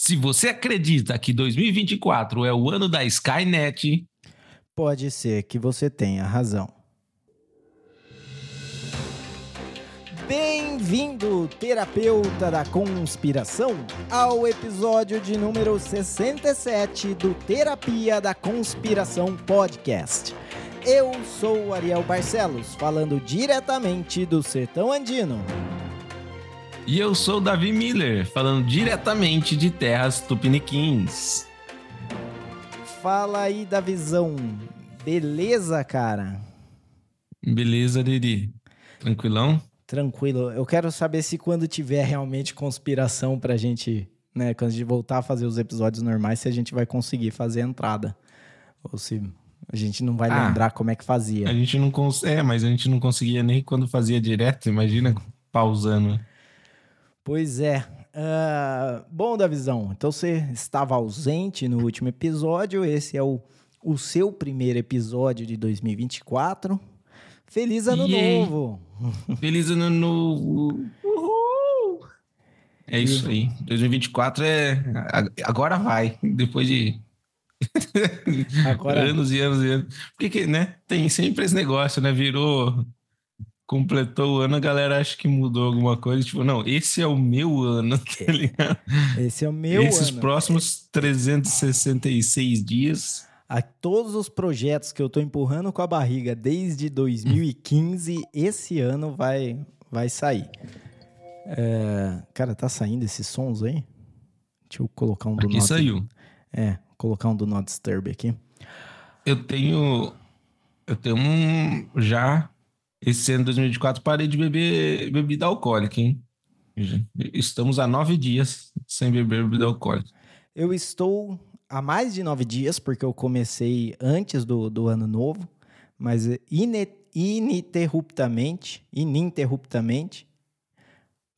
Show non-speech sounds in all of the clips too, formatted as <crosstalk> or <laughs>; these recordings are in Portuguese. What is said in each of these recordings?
Se você acredita que 2024 é o ano da Skynet, Pode ser que você tenha razão. Bem-vindo, terapeuta da conspiração, ao episódio de número 67 do Terapia da Conspiração Podcast. Eu sou Ariel Barcelos, falando diretamente do Sertão Andino. E eu sou o Davi Miller, falando diretamente de terras tupiniquins. Fala aí da visão. Beleza, cara? Beleza, Didi? Tranquilão? Tranquilo. Eu quero saber se quando tiver realmente conspiração pra gente, né, quando a gente voltar a fazer os episódios normais, se a gente vai conseguir fazer a entrada. Ou se a gente não vai Ah. lembrar como é que fazia. A gente não cons... É, mas a gente não conseguia nem quando fazia direto, imagina pausando. Pois é. Ah, bom, Davizão, então você estava ausente no último episódio. Esse é o, o seu primeiro episódio de 2024. Feliz ano novo! Feliz ano novo! Uhul! É isso aí. 2024 é. Agora vai. Depois de Agora, <laughs> anos e anos e anos. Porque, que, né? Tem sempre esse negócio, né? Virou. Completou o ano, a galera acha que mudou alguma coisa. Tipo, não, esse é o meu ano, <laughs> tá ligado? esse é o meu Esses ano. próximos 366 dias. A todos os projetos que eu tô empurrando com a barriga desde 2015, esse ano vai, vai sair. É, cara, tá saindo esses sons aí? Deixa eu colocar um do Aqui not. saiu. É, colocar um do not disturb aqui. Eu tenho. Eu tenho um. Já. Esse ano de 2024 parei de beber bebida alcoólica, hein? Estamos há nove dias sem beber bebida alcoólica. Eu estou há mais de nove dias, porque eu comecei antes do, do ano novo, mas ine- ininterruptamente, ininterruptamente,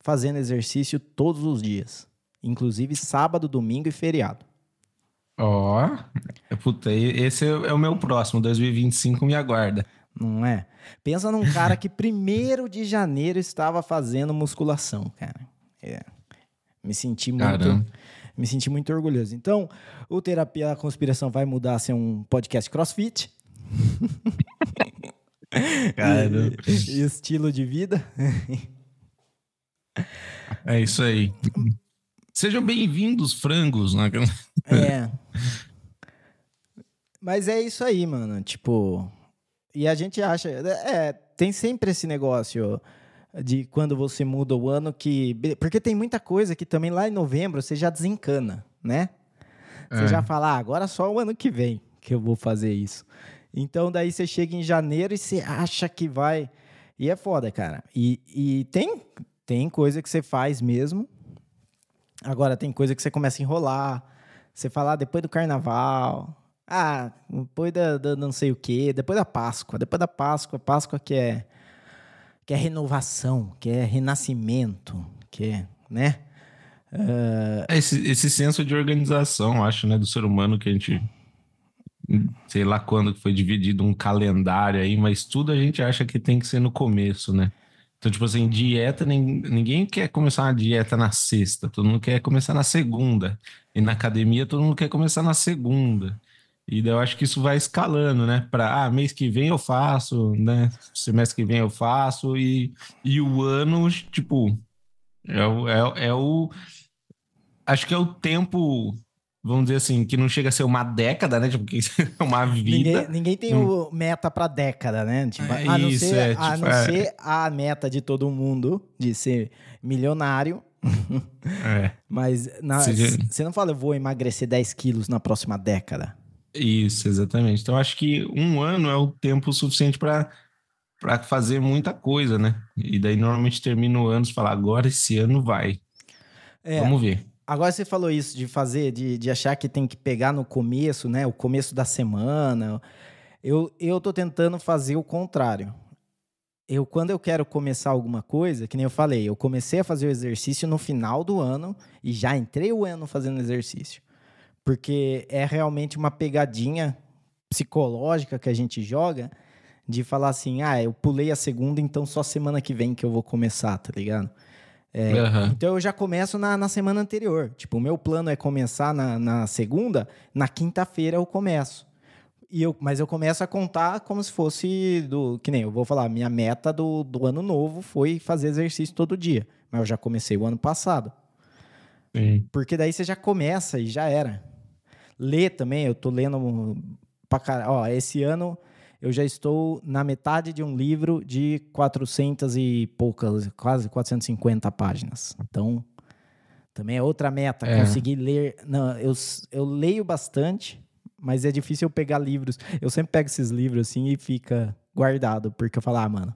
fazendo exercício todos os dias. Inclusive sábado, domingo e feriado. Ó. Puta, e- esse é o meu próximo. 2025 me aguarda. Não é? Pensa num cara que primeiro de janeiro estava fazendo musculação, cara. É. Me senti muito, Caramba. me senti muito orgulhoso. Então, o Terapia da Conspiração vai mudar a ser um podcast CrossFit. <laughs> Caramba. E, e estilo de vida. É isso aí. Sejam bem-vindos, frangos. né? É. Mas é isso aí, mano. Tipo. E a gente acha. É, tem sempre esse negócio de quando você muda o ano que. Porque tem muita coisa que também lá em novembro você já desencana, né? Você É. já fala, ah, agora só o ano que vem que eu vou fazer isso. Então daí você chega em janeiro e você acha que vai. E é foda, cara. E, e tem, tem coisa que você faz mesmo. Agora tem coisa que você começa a enrolar. Você fala ah, depois do carnaval. Ah, depois da, da não sei o quê. Depois da Páscoa. Depois da Páscoa. Páscoa que é, que é renovação, que é renascimento, que é, né? É Esse, esse senso de organização, acho, né, do ser humano que a gente. Sei lá quando foi dividido um calendário aí, mas tudo a gente acha que tem que ser no começo, né? Então, tipo assim, dieta, nin- ninguém quer começar uma dieta na sexta, todo mundo quer começar na segunda. E na academia, todo mundo quer começar na segunda. E daí eu acho que isso vai escalando, né? Para, ah, mês que vem eu faço, né? Semestre que vem eu faço, e, e o ano, tipo, é o, é, é o. Acho que é o tempo, vamos dizer assim, que não chega a ser uma década, né? Tipo, que <laughs> é uma vida. ninguém, ninguém tem o meta pra década, né? Tipo, É a não, isso, ser, é, a, tipo, não é. ser a meta de todo mundo de ser milionário. É, <laughs> Mas você não fala, eu vou emagrecer 10 quilos na próxima década. Isso, exatamente. Então, acho que um ano é o tempo suficiente para para fazer muita coisa, né? E daí normalmente termina o ano e fala, agora esse ano vai. É, Vamos ver. Agora você falou isso de fazer, de, de achar que tem que pegar no começo, né? O começo da semana. Eu, eu tô tentando fazer o contrário. Eu, quando eu quero começar alguma coisa, que nem eu falei, eu comecei a fazer o exercício no final do ano e já entrei o ano fazendo exercício. Porque é realmente uma pegadinha psicológica que a gente joga de falar assim, ah, eu pulei a segunda, então só semana que vem que eu vou começar, tá ligado? É, uhum. Então eu já começo na, na semana anterior. Tipo, o meu plano é começar na, na segunda, na quinta-feira eu começo. E eu, mas eu começo a contar como se fosse do. Que nem eu vou falar, minha meta do, do ano novo foi fazer exercício todo dia. Mas eu já comecei o ano passado. Sim. Porque daí você já começa e já era. Ler também, eu tô lendo pra caralho. Ó, esse ano eu já estou na metade de um livro de 400 e poucas, quase 450 páginas. Então, também é outra meta, é. conseguir ler. Não, eu, eu leio bastante, mas é difícil eu pegar livros. Eu sempre pego esses livros assim e fica guardado, porque eu falo, ah, mano,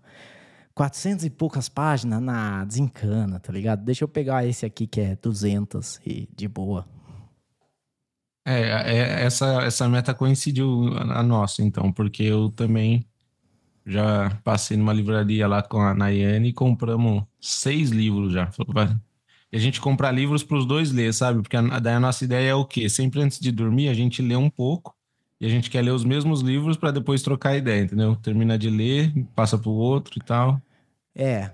400 e poucas páginas, na desencana, tá ligado? Deixa eu pegar esse aqui que é 200 e de boa. É, é, essa, essa meta coincidiu a nossa, então, porque eu também já passei numa livraria lá com a Nayane e compramos seis livros já. E a gente compra livros para os dois ler, sabe? Porque a, daí a nossa ideia é o quê? Sempre antes de dormir, a gente lê um pouco e a gente quer ler os mesmos livros para depois trocar ideia, entendeu? Termina de ler, passa para o outro e tal. É,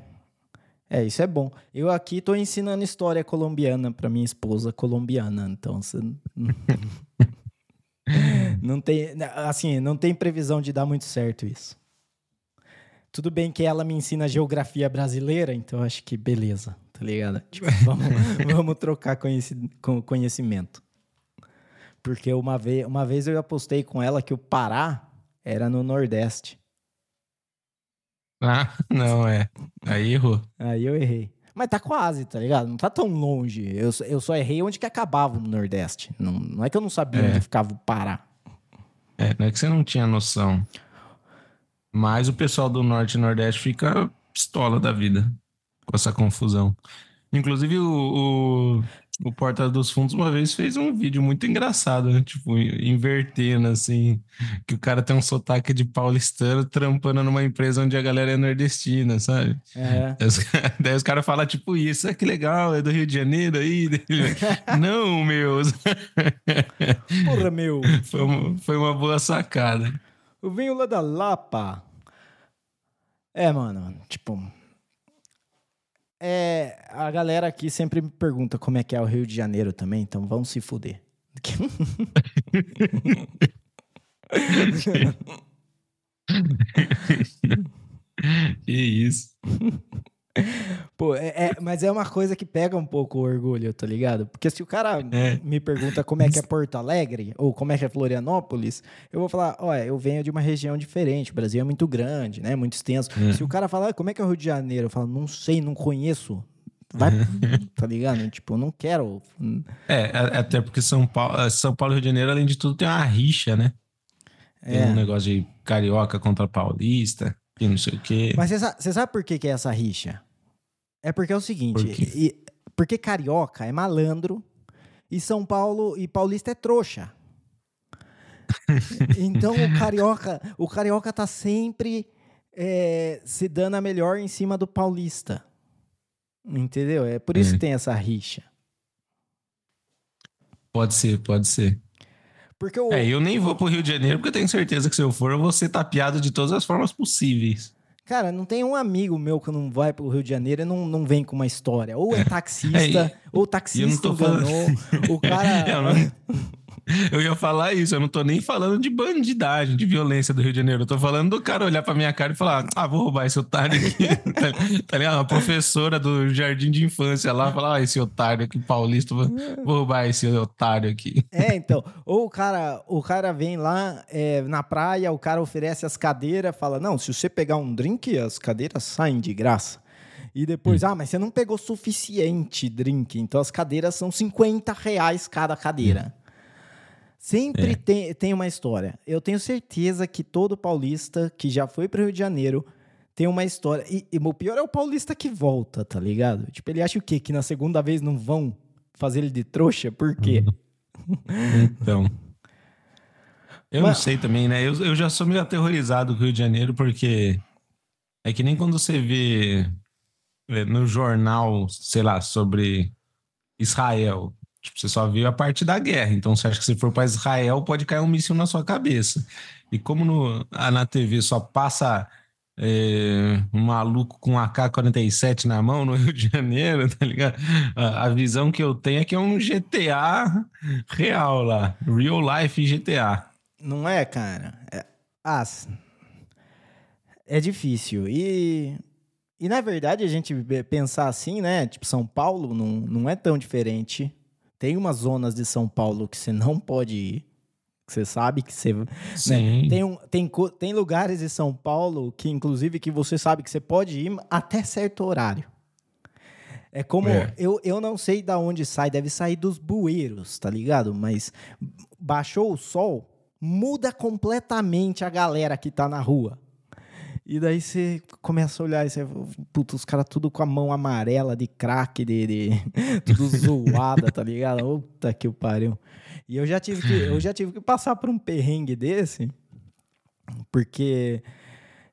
é, isso é bom. Eu aqui estou ensinando história colombiana para minha esposa colombiana, então você <laughs> não tem, assim, não tem previsão de dar muito certo isso. Tudo bem que ela me ensina geografia brasileira, então acho que beleza, tá ligado? Tipo, <laughs> vamos, vamos trocar conhecimento. Porque uma vez, uma vez eu apostei com ela que o Pará era no Nordeste. <laughs> Ah, não, é. Aí errou. Aí eu errei. Mas tá quase, tá ligado? Não tá tão longe. Eu, eu só errei onde que acabava no Nordeste. Não, não é que eu não sabia é. onde ficava o Pará. É, não é que você não tinha noção. Mas o pessoal do Norte e Nordeste fica pistola da vida com essa confusão. Inclusive, o, o, o Porta dos Fundos uma vez fez um vídeo muito engraçado, né? Tipo, invertendo, assim, que o cara tem um sotaque de paulistano trampando numa empresa onde a galera é nordestina, sabe? É. <laughs> Daí os, caras falam, tipo, isso, é que legal, é do Rio de Janeiro aí. <laughs> Não, meus. <laughs> Porra, meu. Foi uma, foi uma boa sacada. Eu venho lá da Lapa. É, mano, tipo a galera aqui sempre me pergunta como é que é o Rio de Janeiro também, então vamos se fuder. <laughs> que isso. Pô, é, é, mas é uma coisa que pega um pouco o orgulho, tá ligado? Porque se o cara é. me pergunta como é que é Porto Alegre ou como é que é Florianópolis, eu vou falar, olha, eu venho de uma região diferente, o Brasil é muito grande, né? Muito extenso. É. Se o cara falar, como é que é o Rio de Janeiro? Eu falo, não sei, não conheço. Vai, <laughs> tá ligado? Tipo, não quero. É, até porque São Paulo, São Paulo e Rio de Janeiro, além de tudo, tem uma rixa, né? Tem é. um negócio de carioca contra paulista e não sei o quê. Mas você sabe, por que, que é essa rixa? É porque é o seguinte, e, porque carioca é malandro e São Paulo e paulista é trouxa. <laughs> então o carioca, o carioca tá sempre é, se dando a melhor em cima do paulista. Entendeu? É por isso é. que tem essa rixa. Pode ser, pode ser. Porque o... É, eu nem vou pro Rio de Janeiro porque eu tenho certeza que se eu for, eu vou ser tapeado de todas as formas possíveis. Cara, não tem um amigo meu que não vai pro Rio de Janeiro e não, não vem com uma história. Ou é <laughs> taxista, é, ou taxista enganou. Falando... O cara. <laughs> Eu não... <laughs> Eu ia falar isso, eu não tô nem falando de bandidagem, de violência do Rio de Janeiro. Eu tô falando do cara olhar pra minha cara e falar: ah, vou roubar esse otário aqui. <laughs> tá, tá ligado? Uma professora do jardim de infância lá falar: ah, esse otário aqui, paulista, vou, vou roubar esse otário aqui. É, então. Ou o cara, o cara vem lá é, na praia, o cara oferece as cadeiras, fala: não, se você pegar um drink, as cadeiras saem de graça. E depois, hum. ah, mas você não pegou suficiente drink, então as cadeiras são 50 reais cada cadeira. Sempre é. tem, tem uma história. Eu tenho certeza que todo paulista que já foi para o Rio de Janeiro tem uma história. E, e, o pior é o paulista que volta, tá ligado? Tipo, ele acha o quê? Que na segunda vez não vão fazer ele de trouxa? Por quê? então. Eu Mas... não sei também, né? Eu, eu já sou meio aterrorizado com o Rio de Janeiro, porque é que nem quando você vê é, no jornal, sei lá, sobre Israel. Tipo, você só viu a parte da guerra. Então, você acha que se for para Israel, pode cair um míssil na sua cabeça. E como no, na TV só passa é, um maluco com AK-47 na mão no <laughs> Rio de Janeiro, tá ligado? A, a, visão que eu tenho é que é um GTA real lá, real life GTA. Não é, cara? É, é difícil. E, e na verdade a gente pensar assim, né? Tipo, São Paulo não, não é tão diferente. Tem umas zonas de São Paulo que você não pode ir. Você sabe que você. Né? Tem, um, tem, tem lugares de São Paulo que, inclusive, que você sabe que você pode ir até certo horário. É como. É. Eu, eu não sei da onde sai, deve sair dos bueiros, tá ligado? Mas baixou o sol, muda completamente a galera que tá na rua. E daí você começa a olhar e você, os caras tudo com a mão amarela de crack, de, de <laughs> tudo zoada, tá ligado? Puta que o pariu. E eu já tive que, eu já tive que passar por um perrengue desse, porque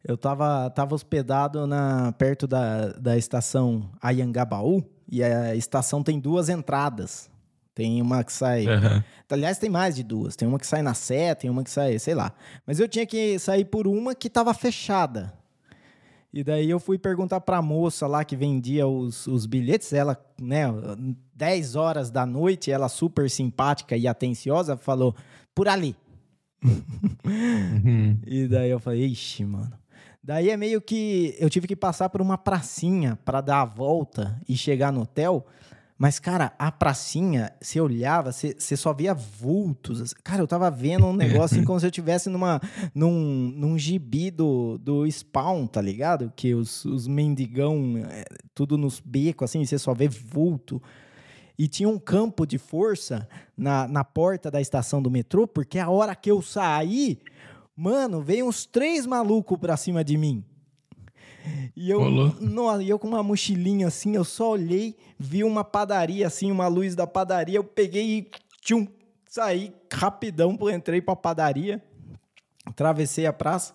eu tava, tava hospedado na, perto da, da estação Ayangabaú, e a estação tem duas entradas. Tem uma que sai. Uhum. Aliás, tem mais de duas. Tem uma que sai na Sé, tem uma que sai, sei lá. Mas eu tinha que sair por uma que estava fechada. E daí eu fui perguntar para a moça lá que vendia os, os bilhetes. Ela, né, 10 horas da noite, ela super simpática e atenciosa, falou: por ali. Uhum. <laughs> E daí eu falei: ixi, mano. Daí é meio que eu tive que passar por uma pracinha para dar a volta e chegar no hotel. Mas, cara, a pracinha, você olhava, você, você só via vultos. Cara, eu tava vendo um negócio assim, <laughs> como se eu estivesse numa, num, num gibi do, do Spawn, tá ligado? Que os, os mendigão, é, tudo nos becos, assim, você só vê vulto. E tinha um campo de força na, na porta da estação do metrô, porque a hora que eu saí, mano, veio uns três malucos pra cima de mim. E eu, no, eu com uma mochilinha assim, eu só olhei, vi uma padaria assim, uma luz da padaria, eu peguei e tchum, saí rapidão, entrei pra padaria, atravessei a praça,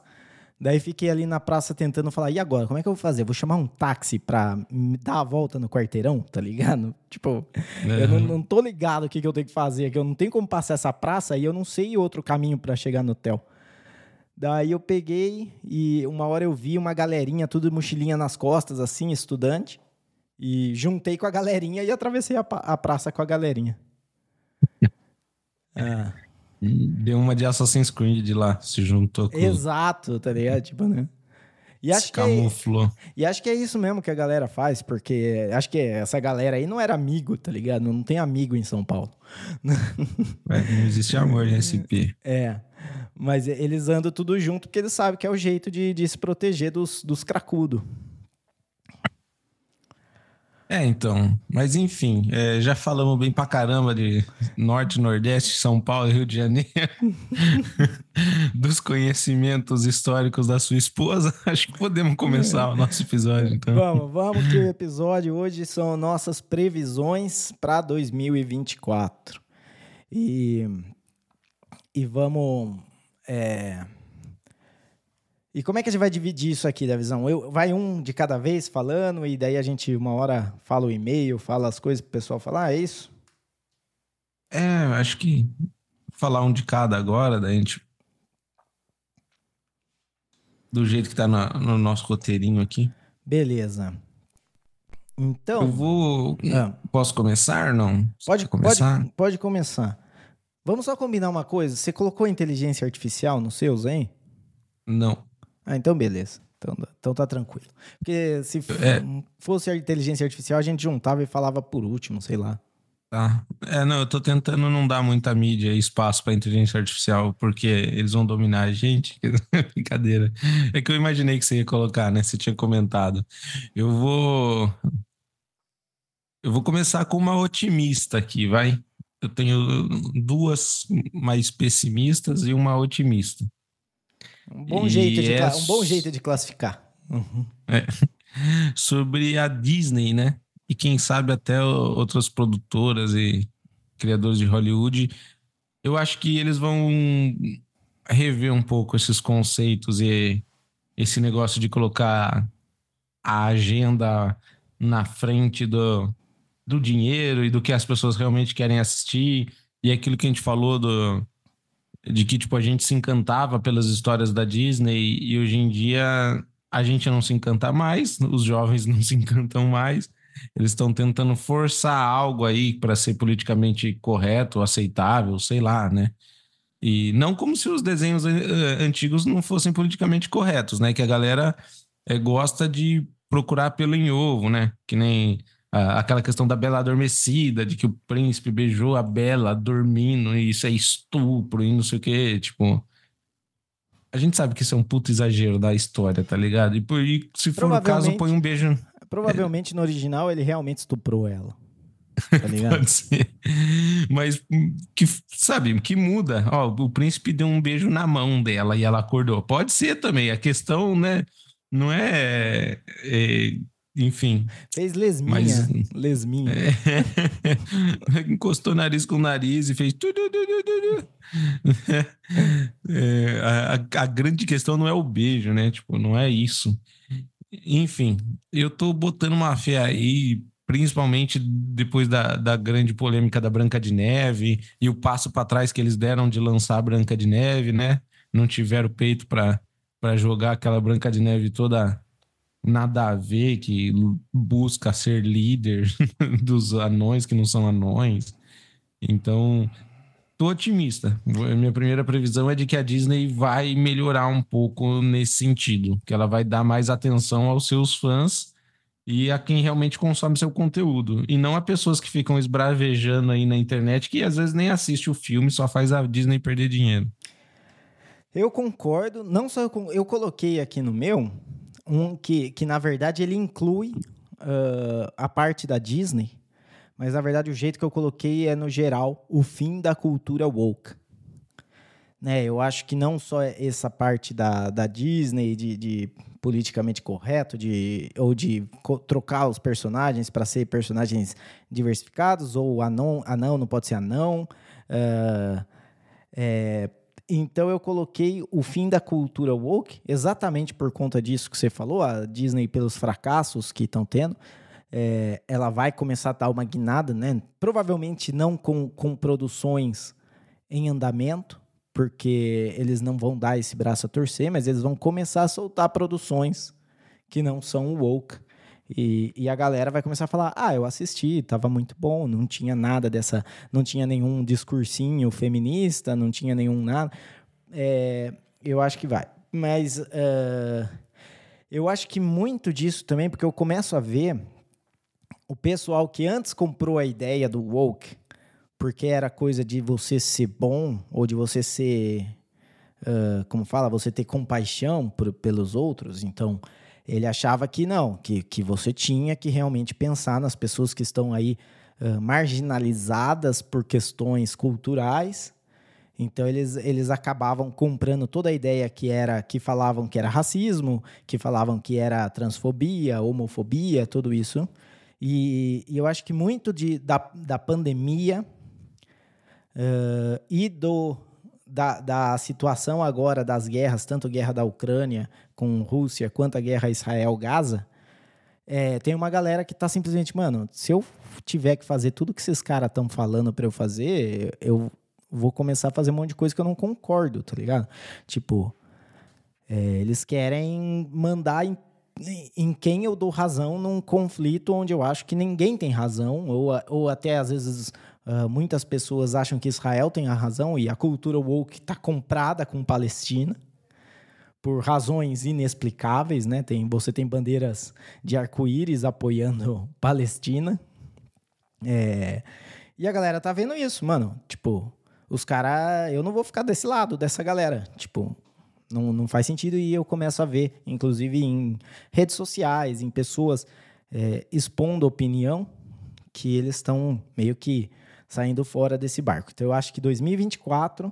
daí fiquei ali na praça tentando falar, e agora, como é que eu vou fazer? Vou chamar um táxi pra me dar a volta no quarteirão, tá ligado? <laughs> Tipo, eu não, não tô ligado o que, que eu tenho que fazer, que eu não tenho como passar essa praça e eu não sei outro caminho para chegar no hotel. Daí eu peguei e uma hora eu vi uma galerinha, tudo mochilinha nas costas, assim, estudante. E juntei com a galerinha e atravessei a, a praça com a galerinha. ah. Deu uma de Assassin's Creed de lá, se juntou com... Exato, tá ligado? Tipo, né? E acho, se camuflou. Que é, e acho que é isso mesmo que a galera faz, porque acho que essa galera aí não era amigo, tá ligado? Não tem amigo em São Paulo. <laughs> É, não existe amor em SP. É. Mas eles andam tudo junto porque eles sabem que é o jeito de, de se proteger dos, dos cracudos. É, então. Mas enfim, é, já falamos bem pra caramba de Norte, Nordeste, São Paulo e Rio de Janeiro. <laughs> Dos conhecimentos históricos da sua esposa. <laughs> Acho que podemos começar o nosso episódio, então. Vamos, vamos que o episódio hoje são nossas previsões para 2024. E, e vamos. É, e como é que a gente vai dividir isso aqui da visão? Eu, vai um de cada vez falando e daí a gente uma hora fala o e-mail, fala as coisas para o pessoal falar, ah, é isso? É, acho que falar um de cada agora, da gente do jeito que tá no, no nosso roteirinho aqui. Beleza. Então. Eu vou. Ah. Posso começar? Não? Pode começar. Pode, pode começar. Vamos só combinar uma coisa. Você colocou inteligência artificial nos seus, hein? Não. Ah, então beleza. Então, então tá tranquilo. Porque se é. fosse a inteligência artificial, a gente juntava e falava por último, sei lá. Tá. É, não, eu tô tentando não dar muita mídia e espaço pra inteligência artificial, porque eles vão dominar a gente. <laughs> Brincadeira. É que eu imaginei que você ia colocar, né? Você tinha comentado. Eu vou. Eu vou começar com uma otimista aqui, vai? Eu tenho duas mais pessimistas e uma otimista. Um bom, jeito de, é... um bom jeito de classificar. Uhum. É. <laughs> Sobre a Disney, né? E quem sabe até outras produtoras e criadores de Hollywood, eu acho que eles vão rever um pouco esses conceitos e esse negócio de colocar a agenda na frente do, do dinheiro e do que as pessoas realmente querem assistir. E aquilo que a gente falou do, de que tipo a gente se encantava pelas histórias da Disney e hoje em dia a gente não se encanta mais, os jovens <laughs> não se encantam mais. Eles estão tentando forçar algo aí para ser politicamente correto, aceitável, sei lá, né? E não como se os desenhos uh, antigos não fossem politicamente corretos, né? Que a galera uh, gosta de procurar pelo em ovo, né? Que nem uh, aquela questão da Bela Adormecida, de que o príncipe beijou a Bela dormindo e isso é estupro e não sei o quê. Tipo, a gente sabe que isso é um puto exagero da história, tá ligado? E, e se for o caso, põe um beijo. Provavelmente no original ele realmente estuprou ela. Tá <laughs> ligado? Pode ser. Mas que, sabe, que muda. Ó, o príncipe deu um beijo na mão dela e ela acordou. Pode ser também. A questão, né, não é, é enfim. Fez lesminha. Mas, lesminha. É, <laughs> encostou nariz com nariz e fez. <laughs> É, a, a, grande questão não é o beijo, né? Tipo, não é isso. Enfim, eu tô botando uma fé aí principalmente depois da, da grande polêmica da Branca de Neve e o passo para trás que eles deram de lançar a Branca de Neve, né? Não tiveram peito para jogar aquela Branca de Neve toda nada a ver, que busca ser líder <laughs> dos anões que não são anões. Então, tô otimista. Minha primeira previsão é de que a Disney vai melhorar um pouco nesse sentido, que ela vai dar mais atenção aos seus fãs e a quem realmente consome seu conteúdo. E não a pessoas que ficam esbravejando aí na internet que às vezes nem assiste o filme, só faz a Disney perder dinheiro. Eu concordo, não só eu, eu coloquei aqui no meu um que, que na verdade ele inclui uh, a parte da Disney, mas na verdade o jeito que eu coloquei é no geral o fim da cultura woke. Né, eu acho que não só essa parte da, da Disney de, de politicamente correto, de, ou de trocar os personagens para ser personagens diversificados, ou anão, anão não pode ser anão. Uh, é, então eu coloquei o fim da cultura woke, exatamente por conta disso que você falou, a Disney pelos fracassos que estão tendo. É, ela vai começar a dar uma guinada, né? Provavelmente não com, com produções em andamento, porque eles não vão dar esse braço a torcer, mas eles vão começar a soltar produções que não são woke. E, e, a galera vai começar a falar: ah, eu assisti, tava muito bom, não tinha nada dessa. Não tinha nenhum discursinho feminista, não tinha nenhum nada. É, eu acho que vai. Mas uh, eu acho que muito disso também, porque eu começo a ver o pessoal que antes comprou a ideia do woke porque era coisa de você ser bom ou de você ser, uh, como fala, você ter compaixão por, pelos outros. Então, ele achava que não, que, que você tinha que realmente pensar nas pessoas que estão aí uh, marginalizadas por questões culturais. Então eles, eles acabavam comprando toda a ideia que era que falavam que era racismo, que falavam que era transfobia, homofobia, tudo isso. E, e eu acho que muito de, da, da pandemia Uh, e do, da, da situação agora das guerras, tanto a guerra da Ucrânia com Rússia, quanto a guerra Israel-Gaza, é, tem uma galera que tá simplesmente, mano, se eu tiver que fazer tudo que esses caras estão falando para eu fazer, eu vou começar a fazer um monte de coisa que eu não concordo, tá ligado? Tipo, é, eles querem mandar em, em quem eu dou razão num conflito onde eu acho que ninguém tem razão, ou, ou até às vezes Uh, muitas pessoas acham que Israel tem a razão e a cultura woke está comprada com Palestina por razões inexplicáveis, né? Tem, você tem bandeiras de arco-íris apoiando <laughs> Palestina. É, e a galera tá vendo isso, mano. Tipo, os caras. Eu não vou ficar desse lado dessa galera. Tipo, não, não faz sentido. E eu começo a ver, inclusive em redes sociais, em pessoas é, expondo opinião, que eles estão meio que saindo fora desse barco. Então eu acho que 2024,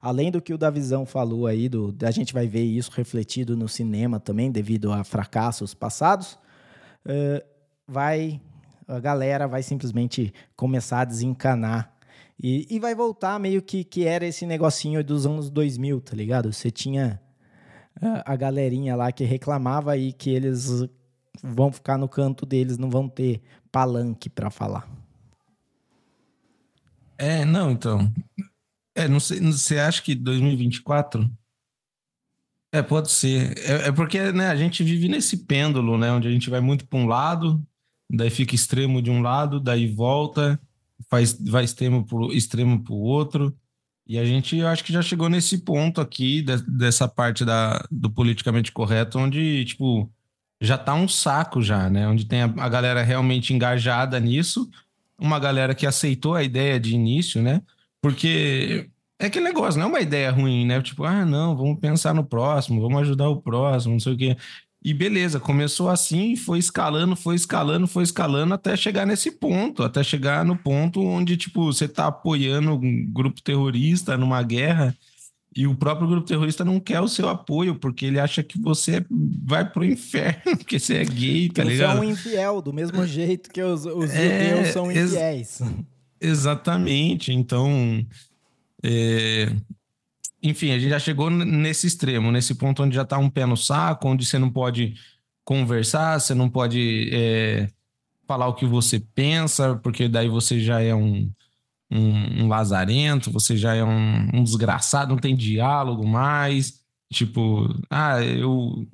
além do que o Davizão falou aí, do, a gente vai ver isso refletido no cinema também, devido a fracassos passados, uh, vai a galera vai simplesmente começar a desencanar e, e, vai voltar meio que, que era esse negocinho dos anos 2000, tá ligado? Você tinha a, a galerinha lá que reclamava aí que eles vão ficar no canto deles, não vão ter palanque para falar. É, não, então. É, não sei, você acha que 2024 É, pode ser. É, é porque né, a gente vive nesse pêndulo, né? Onde a gente vai muito para um lado, daí fica extremo de um lado, daí volta, faz, vai extremo para extremo o outro. E a gente, eu acho que já chegou nesse ponto aqui, de, dessa parte da, do politicamente correto, onde, tipo, já tá um saco já, né? Onde tem a, a galera realmente engajada nisso, uma galera que aceitou a ideia de início, né? Porque é aquele negócio, não é uma ideia ruim, né? Tipo, ah, não, vamos pensar no próximo, vamos ajudar o próximo, não sei o quê. E beleza, começou assim, foi escalando, foi escalando, foi escalando até chegar nesse ponto, até chegar no ponto onde, tipo, você tá apoiando um grupo terrorista numa guerra e o próprio grupo terrorista não quer o seu apoio, porque ele acha que você vai pro inferno, <laughs> porque você é gay, tá ligado? Você é um infiel, do mesmo jeito que os, os é, judeus são infiéis. Ex exatamente, então... É, enfim, a gente já chegou nesse extremo, nesse ponto onde já está um pé no saco, onde você não pode conversar, você não pode é, falar o que você pensa, porque daí você já é um, um, um lazarento, você já é um, um desgraçado, não tem diálogo mais. Tipo, ah, eu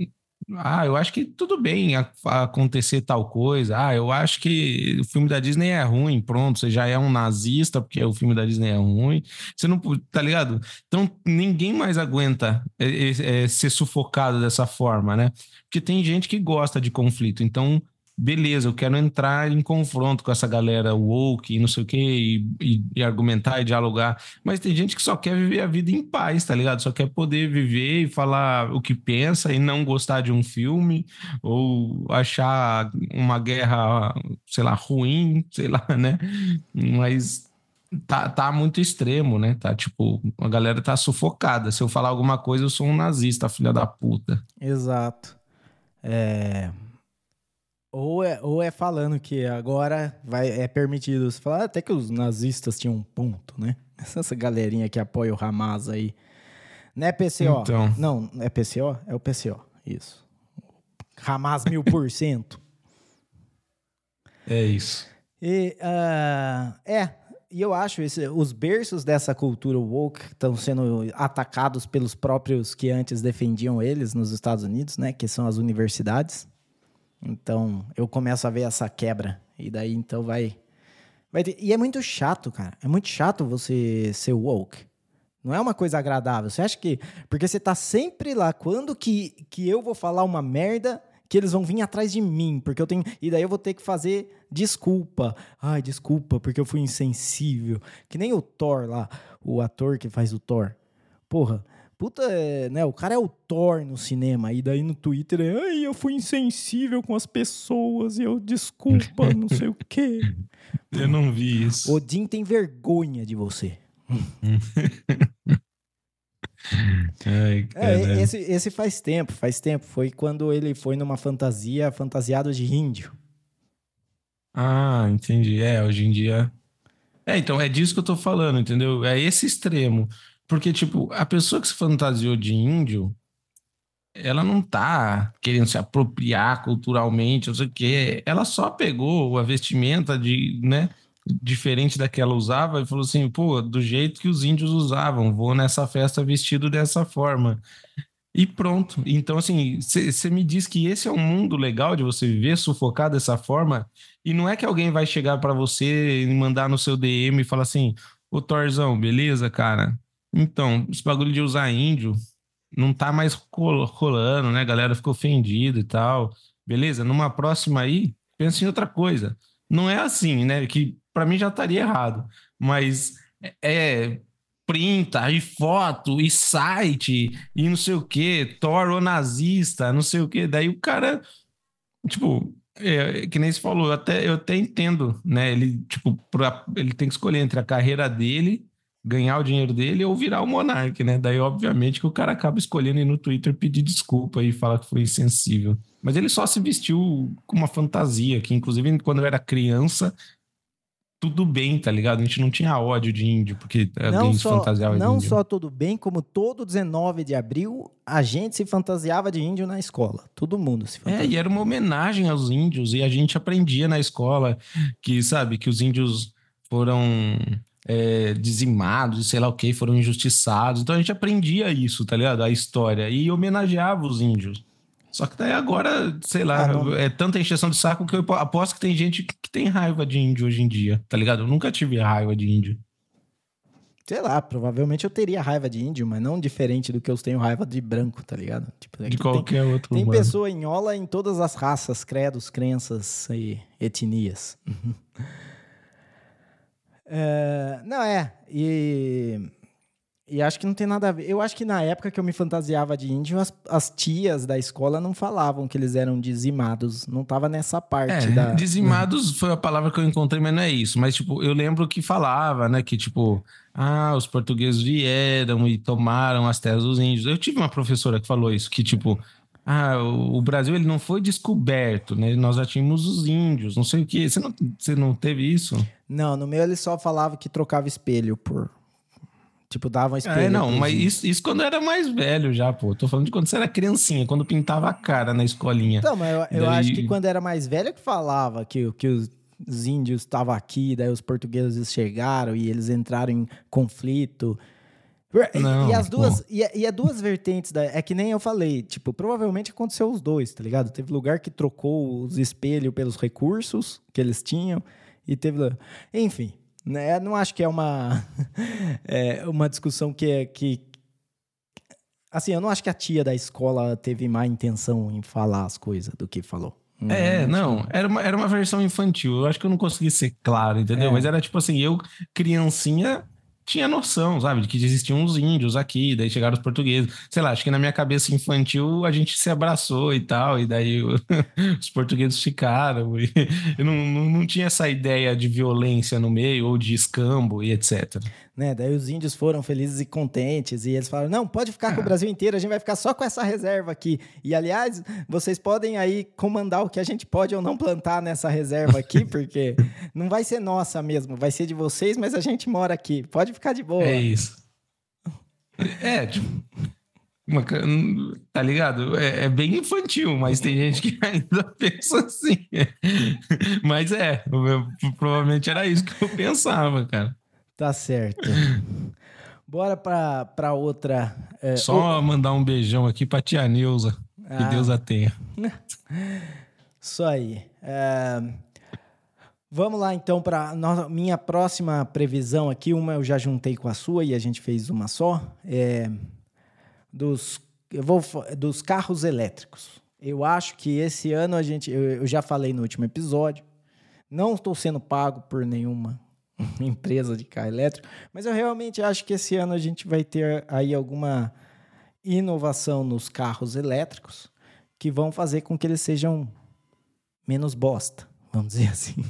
ah, eu acho que tudo bem acontecer tal coisa. Ah, eu acho que o filme da Disney é ruim. Pronto, você já é um nazista porque o filme da Disney é ruim. Você não, tá ligado? Então ninguém mais aguenta é, é, ser sufocado dessa forma, né? Porque tem gente que gosta de conflito. Então beleza, eu quero entrar em confronto com essa galera woke e não sei o quê, e, e, e, argumentar e dialogar. Mas tem gente que só quer viver a vida em paz, tá ligado? Só quer poder viver e falar o que pensa e não gostar de um filme, ou achar uma guerra, sei lá, ruim, <laughs> sei lá, né? Mas tá, tá muito extremo, né? Tá tipo, a galera tá sufocada. Se eu falar alguma coisa, eu sou um nazista, filha da puta. Exato. É, ou é, ou é falando que agora vai, é permitido você falar até que os nazistas tinham um ponto, né? <laughs> Essa galerinha que apoia o Hamas aí. Não é PCO. Então. Não, é PCO? É o PCO, isso. Hamas mil por cento. É isso. E, uh, é, e eu acho esse, os berços dessa cultura woke estão sendo atacados pelos próprios que antes defendiam eles nos Estados Unidos, né? Que são as universidades. Então, eu começo a ver essa quebra. E daí, então, vai... vai ter... E é muito chato, cara. É muito chato você ser woke. Não é uma coisa agradável. Você acha que... Porque você tá sempre lá. Quando que, que eu vou falar uma merda que eles vão vir atrás de mim, porque eu tenho. E daí eu vou ter que fazer desculpa. Ai, desculpa, porque eu fui insensível. Que nem o Thor lá, o ator que faz o Thor. Porra, Puta, é, né? O cara é o Thor no cinema. E daí no Twitter é, ai, eu fui insensível com as pessoas e eu desculpa, não sei o quê. <laughs> Eu não vi isso. Odin tem vergonha de você. <laughs> Ai, é, esse, esse faz tempo, faz tempo. Foi quando ele foi numa fantasia fantasiado de índio. Ah, entendi. É, hoje em dia. É, então é disso que eu tô falando, entendeu? É esse extremo. Porque, tipo, a pessoa que se fantasiou de índio, ela não tá querendo se apropriar culturalmente, não sei o quê. Ela só pegou a vestimenta de, né, diferente da que ela usava e falou assim, pô, do jeito que os índios usavam, vou nessa festa vestido dessa forma. E pronto. Então, assim, você me diz que esse é um mundo legal de você viver sufocado dessa forma, e não é que alguém vai chegar para você e mandar no seu DM e falar assim, ô Torzão, beleza, cara? Então, esse bagulho de usar índio não tá mais rolando, né? A galera ficou ofendida e tal. Beleza? Numa próxima aí, pensa em outra coisa. Não é assim, né? Que para mim já estaria errado. Mas é printa e foto e site e não sei o que, Thor nazista, não sei o que. Daí o cara, tipo, é, que nem se falou, eu até, eu até entendo, né? Ele, tipo, pra, ele tem que escolher entre a carreira dele ganhar o dinheiro dele ou virar o monarca, né? Daí, obviamente, que o cara acaba escolhendo ir no Twitter pedir desculpa e falar que foi insensível. Mas ele só se vestiu com uma fantasia, que inclusive quando eu era criança, tudo bem, tá ligado? A gente não tinha ódio de índio, porque não alguém só, se fantasiava Não só tudo bem, como todo 19 de abril, a gente se fantasiava de índio na escola. Todo mundo se fantasiava. É, e era uma homenagem aos índios, e a gente aprendia na escola que, sabe, que os índios foram é, dizimados, sei lá o que, foram injustiçados. Então a gente aprendia isso, tá ligado? A história. E homenageava os índios. Só que daí agora, sei lá, ah, é tanta encheção de saco que eu aposto que tem gente que tem raiva de índio hoje em dia, tá ligado? Eu nunca tive raiva de índio. Sei lá, provavelmente eu teria raiva de índio, mas não diferente do que eu tenho raiva de branco, tá ligado? Tipo, é de qualquer tem, outro Tem humano. pessoa enhola em todas as raças, credos, crenças e etnias. É, não, é. E, e acho que não tem nada a ver. Eu acho que na época que eu me fantasiava de índio, as, as tias da escola não falavam que eles eram dizimados. Não tava nessa parte é, da. <laughs> Dizimados foi a palavra que eu encontrei, mas não é isso. Mas, tipo, eu lembro que falava, né? Que, tipo ah, os portugueses vieram e tomaram as terras dos índios. Eu tive uma professora que falou isso, que tipo, ah, o Brasil ele não foi descoberto, né? Nós já tínhamos os índios, não sei o que. Você não, você não teve isso? Não, no meu ele só falava que trocava espelho por. Tipo, dava um espelho. É, não, mas isso, isso, quando era mais velho já, pô. Tô falando de quando você era criancinha, quando pintava a cara na escolinha. Não, mas eu, eu Daí... acho que quando era mais velho que falava que, que os os índios estavam aqui, daí os portugueses chegaram e eles entraram em conflito. Não, e, as duas e, e, é duas vertentes da, é que nem eu falei tipo provavelmente aconteceu os dois tá ligado teve lugar que trocou os espelhos pelos recursos que eles tinham e teve enfim né não acho que é uma <laughs> é uma discussão que é que assim eu não acho que a tia da escola teve má intenção em falar as coisas do que falou é, hum, não, era uma, era uma versão infantil. Eu acho que eu não consegui ser claro, entendeu? É. Mas era tipo assim, eu, criancinha, tinha noção, sabe, de que existiam uns índios aqui, daí chegaram os portugueses. Sei lá, acho que na minha cabeça infantil a gente se abraçou e tal, e daí <laughs> os portugueses ficaram. E <laughs> eu não, não, não tinha essa ideia de violência no meio ou de escambo e etc. Né? Daí os índios foram felizes e contentes e eles falaram: não, pode ficar com o ah. Brasil inteiro, a gente vai ficar só com essa reserva aqui. E aliás, vocês podem aí comandar o que a gente pode ou não plantar nessa reserva aqui, <laughs> porque não vai ser nossa mesmo, vai ser de vocês, mas a gente mora aqui. Pode ficar de boa. É isso. É, tipo. Tá ligado? É, é, bem infantil, mas tem gente que <laughs> ainda pensa assim. <laughs> mas é, provavelmente era isso que eu pensava, cara. Tá certo. <laughs> Bora pra, pra outra. É, Só o... mandar um beijão aqui pra tia Neuza. Ah. Que Deus a tenha. <laughs> Isso aí. É... Vamos lá então para minha próxima previsão aqui. Uma eu já juntei com a sua e a gente fez uma só. É... Dos, eu vou, dos carros elétricos. Eu acho que esse ano a gente. Eu, eu já falei no último episódio. Não estou sendo pago por nenhuma <laughs> empresa de carro elétrico, mas eu realmente acho que esse ano a gente vai ter aí alguma inovação nos carros elétricos que vão fazer com que eles sejam menos bosta, vamos dizer <laughs> assim.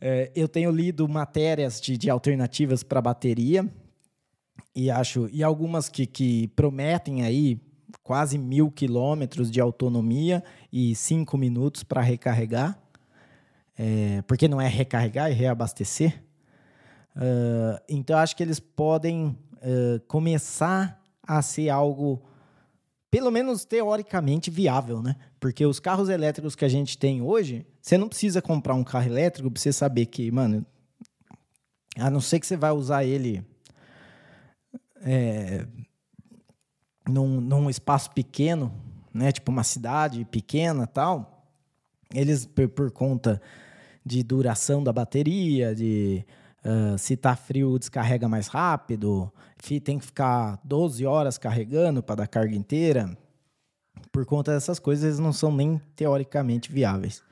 É, eu tenho lido matérias de, de alternativas para bateria e acho e algumas que, que prometem aí quase mil quilômetros de autonomia e cinco minutos para recarregar é, porque não é recarregar, é reabastecer. Uh, então, acho que eles podem uh, começar a ser algo, pelo menos teoricamente, viável, né? Porque os carros elétricos que a gente tem hoje, você não precisa comprar um carro elétrico para você saber que, mano, a não ser que você vai usar ele é, num, num espaço pequeno, né? Tipo uma cidade pequena tal, eles, por, por conta de duração da bateria, de uh, se tá frio descarrega mais rápido, tem que ficar 12 horas carregando para dar carga inteira. Por conta dessas coisas, eles não são nem teoricamente viáveis.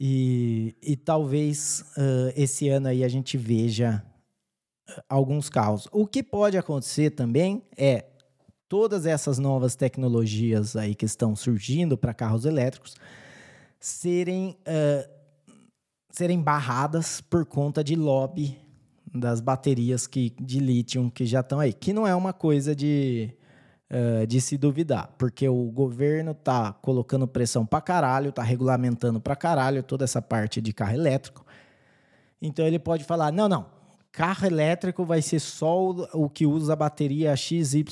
E, e talvez uh, esse ano aí a gente veja alguns carros. O que pode acontecer também é todas essas novas tecnologias aí que estão surgindo para carros elétricos serem uh, serem barradas por conta de lobby das baterias que, de lítio que já estão aí, que não é uma coisa de, uh, de se duvidar, porque o governo tá colocando pressão para caralho, tá regulamentando para caralho toda essa parte de carro elétrico. Então ele pode falar: não, não, carro elétrico vai ser só o, o que usa a bateria XYZ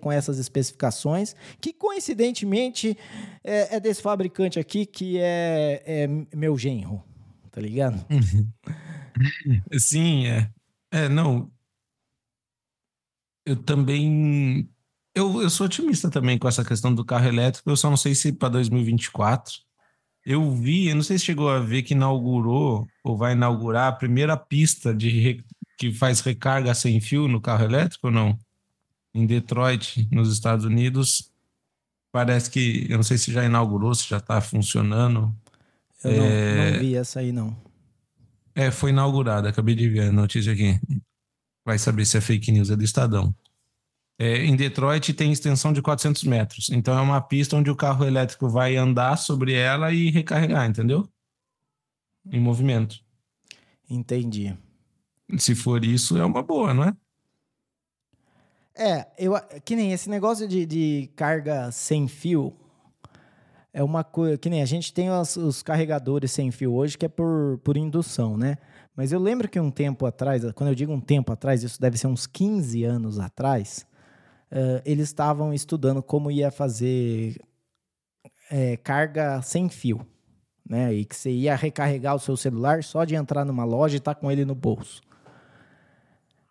com essas especificações, que coincidentemente é, é desse fabricante aqui que é, é meu genro tá ligado? Uhum. <laughs> Sim, é. É, não. Eu também. Eu, eu sou otimista também com essa questão do carro elétrico. Eu só não sei se para 2024. Eu vi, eu não sei se chegou a ver que inaugurou ou vai inaugurar a primeira pista de re, que faz recarga sem fio no carro elétrico ou não? Em Detroit, nos Estados Unidos. Parece que, eu não sei se já inaugurou, se já está funcionando. Eu é... não, não vi essa aí, não. É, foi inaugurada, acabei de ver a notícia aqui. Vai saber se é fake news, é do Estadão. É, em Detroit tem extensão de 400 metros, então é uma pista onde o carro elétrico vai andar sobre ela e recarregar, entendeu? Em movimento. Entendi. Se for isso, é uma boa, não é? É, eu, que nem esse negócio de, de carga sem fio é uma coisa. Que nem a gente tem os, os, carregadores sem fio hoje, que é por, por indução, né? Mas eu lembro que um tempo atrás, quando eu digo um tempo atrás, isso deve ser uns 15 anos atrás, uh, eles estavam estudando como ia fazer é, carga sem fio. Né? E que você ia recarregar o seu celular só de entrar numa loja e estar tá com ele no bolso.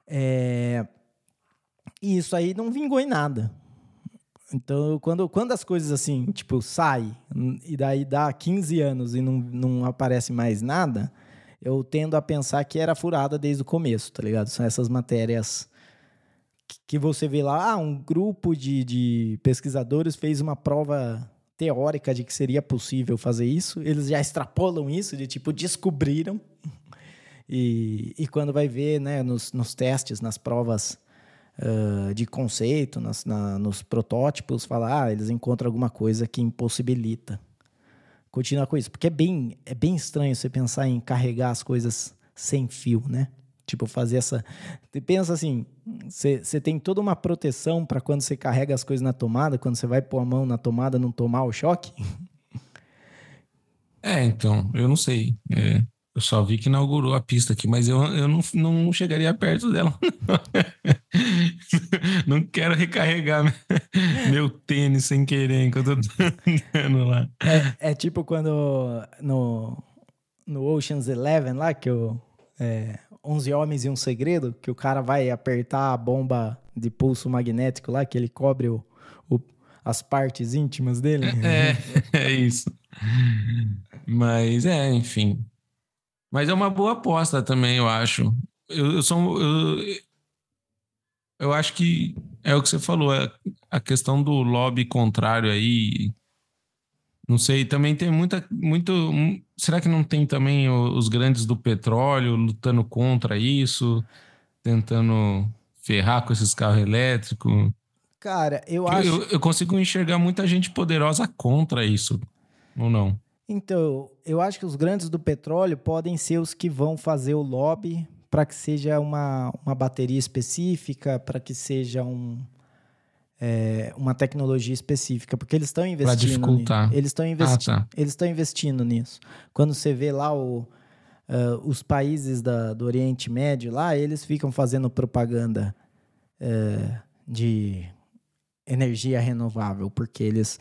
É, e isso aí não vingou em nada. Então, quando, quando as coisas assim, tipo, sai e daí dá 15 anos e não, não aparece mais nada, eu tendo a pensar que era furada desde o começo, tá ligado? São essas matérias que você vê lá, ah, um grupo de, de pesquisadores fez uma prova teórica de que seria possível fazer isso, eles já extrapolam isso, de tipo, descobriram. <laughs> E, e quando vai ver, né, nos, nos testes, nas provas uh, de conceito, nas, na, nos protótipos, falar, ah, eles encontram alguma coisa que impossibilita continuar com isso. Porque é bem, é bem estranho você pensar em carregar as coisas sem fio, né? Tipo, fazer essa. Pensa assim: você tem toda uma proteção para quando você carrega as coisas na tomada, quando você vai pôr a mão na tomada, não tomar o choque? É, então, eu não sei. É, eu só vi que inaugurou a pista aqui, mas eu, eu não, não chegaria perto dela. <laughs> não quero recarregar meu tênis sem querer enquanto eu tô andando lá. É, é, tipo quando no, no Ocean's Eleven lá, que o é, 11 Homens e um Segredo, que o cara vai apertar a bomba de pulso magnético lá, que ele cobre o, o as partes íntimas dele. É, é, é isso. Mas é, enfim. Mas é uma boa aposta também, eu acho. Eu, eu sou. Eu, eu acho que é o que você falou, é a questão do lobby contrário aí. Não sei, também tem muita. Muito, será que não tem também os grandes do petróleo lutando contra isso, tentando ferrar com esses carros elétricos? Cara, eu acho. Eu, eu consigo enxergar muita gente poderosa contra isso, ou não? Então, eu acho que os grandes do petróleo podem ser os que vão fazer o lobby para que seja uma, uma bateria específica, para que seja um, é, uma tecnologia específica, porque eles estão investindo. Para dificultar. Nisso. Eles estão investi ah, tá. eles investindo nisso. Quando você vê lá o, uh, os países da, do Oriente Médio lá, eles ficam fazendo propaganda uh, de energia renovável, porque eles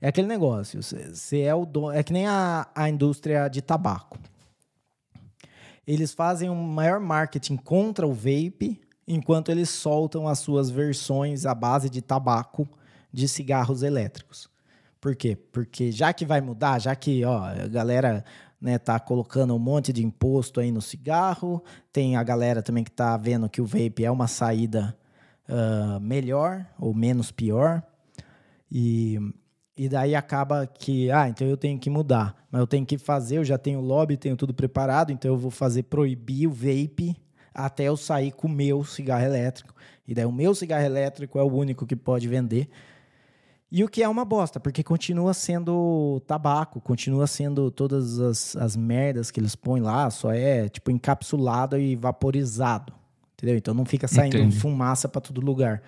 é aquele negócio. Você é o dono, é que nem a, a indústria de tabaco. Eles fazem um maior marketing contra o vape, enquanto eles soltam as suas versões à base de tabaco de cigarros elétricos. Por quê? Porque já que vai mudar, já que ó, a galera né, tá colocando um monte de imposto aí no cigarro, tem a galera também que tá vendo que o vape é uma saída uh, melhor ou menos pior. E e daí acaba que, ah, então eu tenho que mudar. Mas eu tenho que fazer, eu já tenho lobby, tenho tudo preparado, então eu vou fazer proibir o vape até eu sair com o meu cigarro elétrico. E daí o meu cigarro elétrico é o único que pode vender. E o que é uma bosta, porque continua sendo tabaco, continua sendo todas as, as merdas que eles põem lá, só é tipo encapsulado e vaporizado. Entendeu? Então não fica saindo Entendi. fumaça para todo lugar.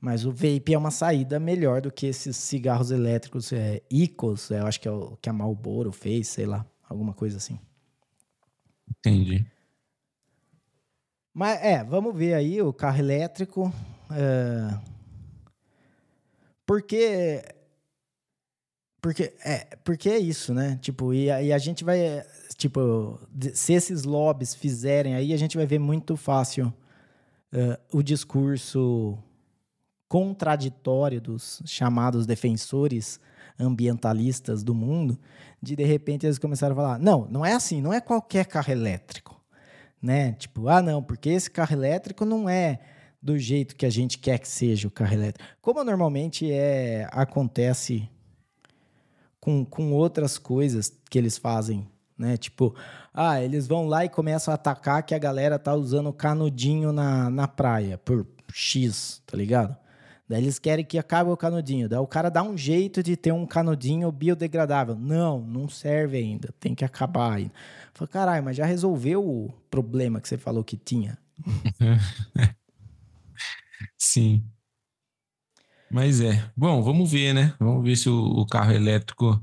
Mas o vape é uma saída melhor do que esses cigarros elétricos é, Icos, é, eu acho que é o que a Marlboro fez, sei lá, alguma coisa assim. Entendi. Mas é, vamos ver aí o carro elétrico. É... Porque porque é, porque é isso, né? Tipo, e, e a gente vai. Tipo, se esses lobbies fizerem aí, a gente vai ver muito fácil uh, o discurso contraditório dos chamados defensores ambientalistas do mundo, de de repente eles começaram a falar: não, não é assim, não é qualquer carro elétrico, né? Tipo, ah, não, porque esse carro elétrico não é do jeito que a gente quer que seja o carro elétrico. Como normalmente é acontece com, com outras coisas que eles fazem, né? Tipo, ah, eles vão lá e começam a atacar que a galera tá usando canudinho na, na praia por X, tá ligado? Daí eles querem que acabe o canudinho. Daí o cara dá um jeito de ter um canudinho biodegradável. Não, não serve ainda. Tem que acabar ainda. Falei, caralho, mas já resolveu o problema que você falou que tinha? <laughs> Sim. Mas é. Bom, vamos ver, né? Vamos ver se o, carro elétrico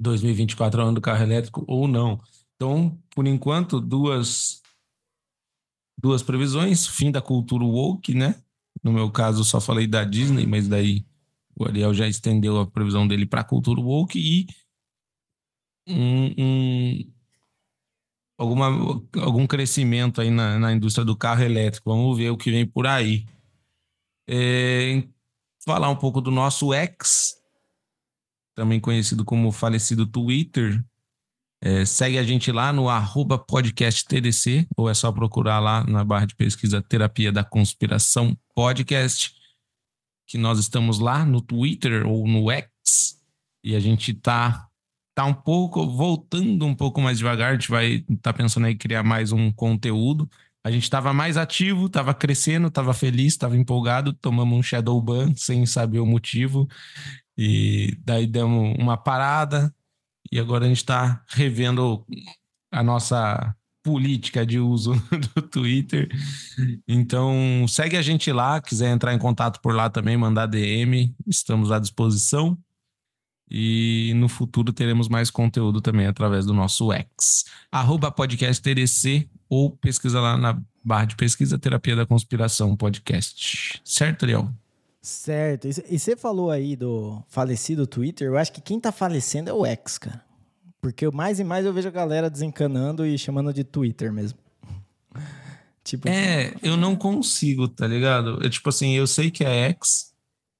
2024 é o ano do carro elétrico ou não. Então, por enquanto, duas duas previsões, fim da cultura woke, né? No meu caso, só falei da Disney, mas daí o Ariel já estendeu a previsão dele para a cultura woke e um, um, alguma, algum crescimento aí na, na indústria do carro elétrico. Vamos ver o que vem por aí. É, falar um pouco do nosso ex, também conhecido como falecido Twitter. É, segue a gente lá no arroba podcast TDC, ou é só procurar lá na barra de pesquisa Terapia da Conspiração Podcast, que nós estamos lá no Twitter ou no X, e a gente tá, tá um pouco, voltando um pouco mais devagar, a gente vai tá pensando em criar mais um conteúdo. A gente estava mais ativo, estava crescendo, estava feliz, estava empolgado, tomamos um shadow ban sem saber o motivo, e daí demos uma parada, e agora a gente está revendo a nossa política de uso <laughs> do Twitter. Então, segue a gente lá, quiser entrar em contato por lá também, mandar DM, estamos à disposição. E no futuro teremos mais conteúdo também através do nosso X. Arroba podcast TDC ou pesquisa lá na barra de pesquisa Terapia da Conspiração Podcast. Certo, Ariel? Certo. E você falou aí do falecido Twitter. Eu acho que quem tá falecendo é o X, cara. Porque mais e mais eu vejo a galera desencanando e chamando de Twitter mesmo. <laughs> tipo, é, eu não consigo, tá ligado? Eu, tipo assim, eu sei que é X,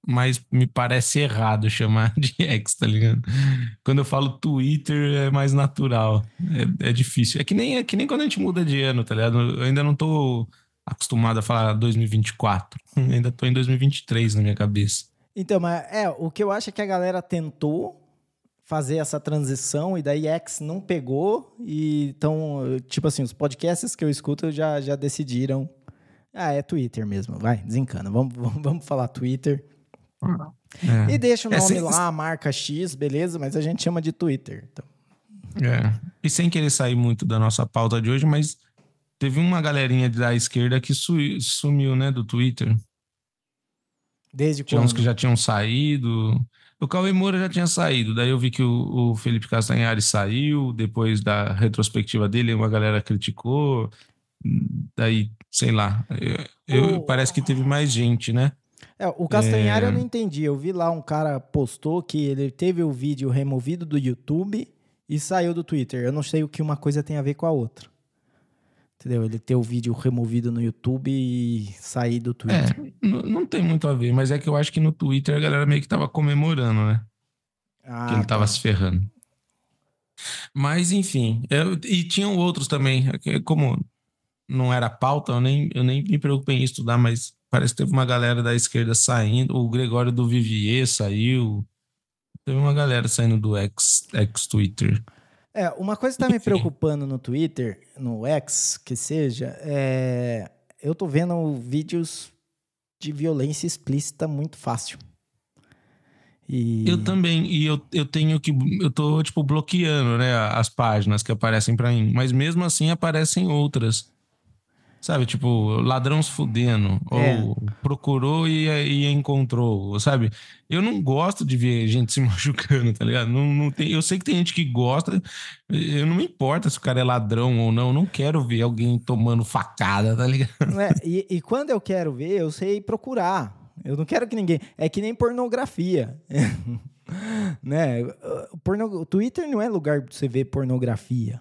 mas me parece errado chamar de X, tá ligado? Quando eu falo Twitter é mais natural. É, é difícil. É que, nem, é que nem quando a gente muda de ano, tá ligado? Eu ainda não tô acostumado a falar 2024. <laughs> Ainda tô em 2023 na minha cabeça. Então, mas é, o que eu acho é que a galera tentou fazer essa transição e daí X não pegou e então, tipo assim, os podcasts que eu escuto já, já decidiram ah, é Twitter mesmo, vai, desencana, vamos, <laughs> vamos, vamos falar Twitter. É. E deixa o é, nome é, sem... lá, a marca X, beleza, mas a gente chama de Twitter. Então. É. E sem querer sair muito da nossa pauta de hoje, mas Teve uma galerinha da esquerda que sumiu, né, do Twitter. Desde Tinha uns que já tinham saído. O Cauê Moura já tinha saído. Daí eu vi que o, o Felipe Castanhari saiu. Depois da retrospectiva dele, uma galera criticou. Daí, sei lá. Eu, eu. Parece que teve mais gente, né? É, o Castanhari é... eu não entendi. Eu vi lá um cara postou que ele teve o vídeo removido do YouTube e saiu do Twitter. Eu não sei o que uma coisa tem a ver com a outra. Entendeu? Ele ter o vídeo removido no YouTube e sair do Twitter. É, não tem muito a ver, mas é que eu acho que no Twitter a galera meio que tava comemorando, né? Ah, que ele tava tá. se ferrando. Mas, enfim. Eu, e tinham outros também. É como não era pauta, eu nem, eu nem me preocupei em estudar, mas parece que teve uma galera da esquerda saindo. O Gregório do Vivier saiu. Teve uma galera saindo do ex-Twitter. Ex é, uma coisa que tá me preocupando no Twitter, no X, que seja, é... eu tô vendo vídeos de violência explícita muito fácil. E... Eu também, e eu, eu tenho que. Eu tô, tipo, bloqueando, né, as páginas que aparecem para mim. Mas mesmo assim aparecem outras. Sabe, tipo, ladrão se fudendo, é. ou procurou e, e encontrou, sabe? Eu não gosto de ver gente se <laughs> machucando, tá ligado? Não, não tem, eu sei que tem gente que gosta, eu não me importa se o cara é ladrão ou não, eu não quero ver alguém tomando facada, tá ligado? É, e, e quando eu quero ver, eu sei procurar. Eu não quero que ninguém. É que nem pornografia. <laughs> né? O, porno... o Twitter não é lugar pra você ver pornografia.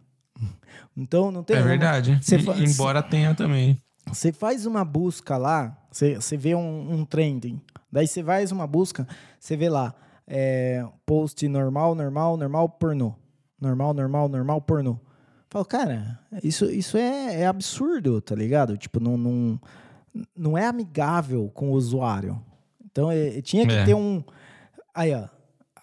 Então não tem. É verdade. Você Embora tenha também. Você faz uma busca lá, você, você vê um, um trending. Daí você faz uma busca, você vê lá, é, post normal, normal, normal, pornô. Normal, normal, normal, pornô. Falo, cara, isso, isso é, é absurdo, tá ligado? Tipo, não, não, não é amigável com o usuário. Então, é- tinha que É. ter um... Aí, ó.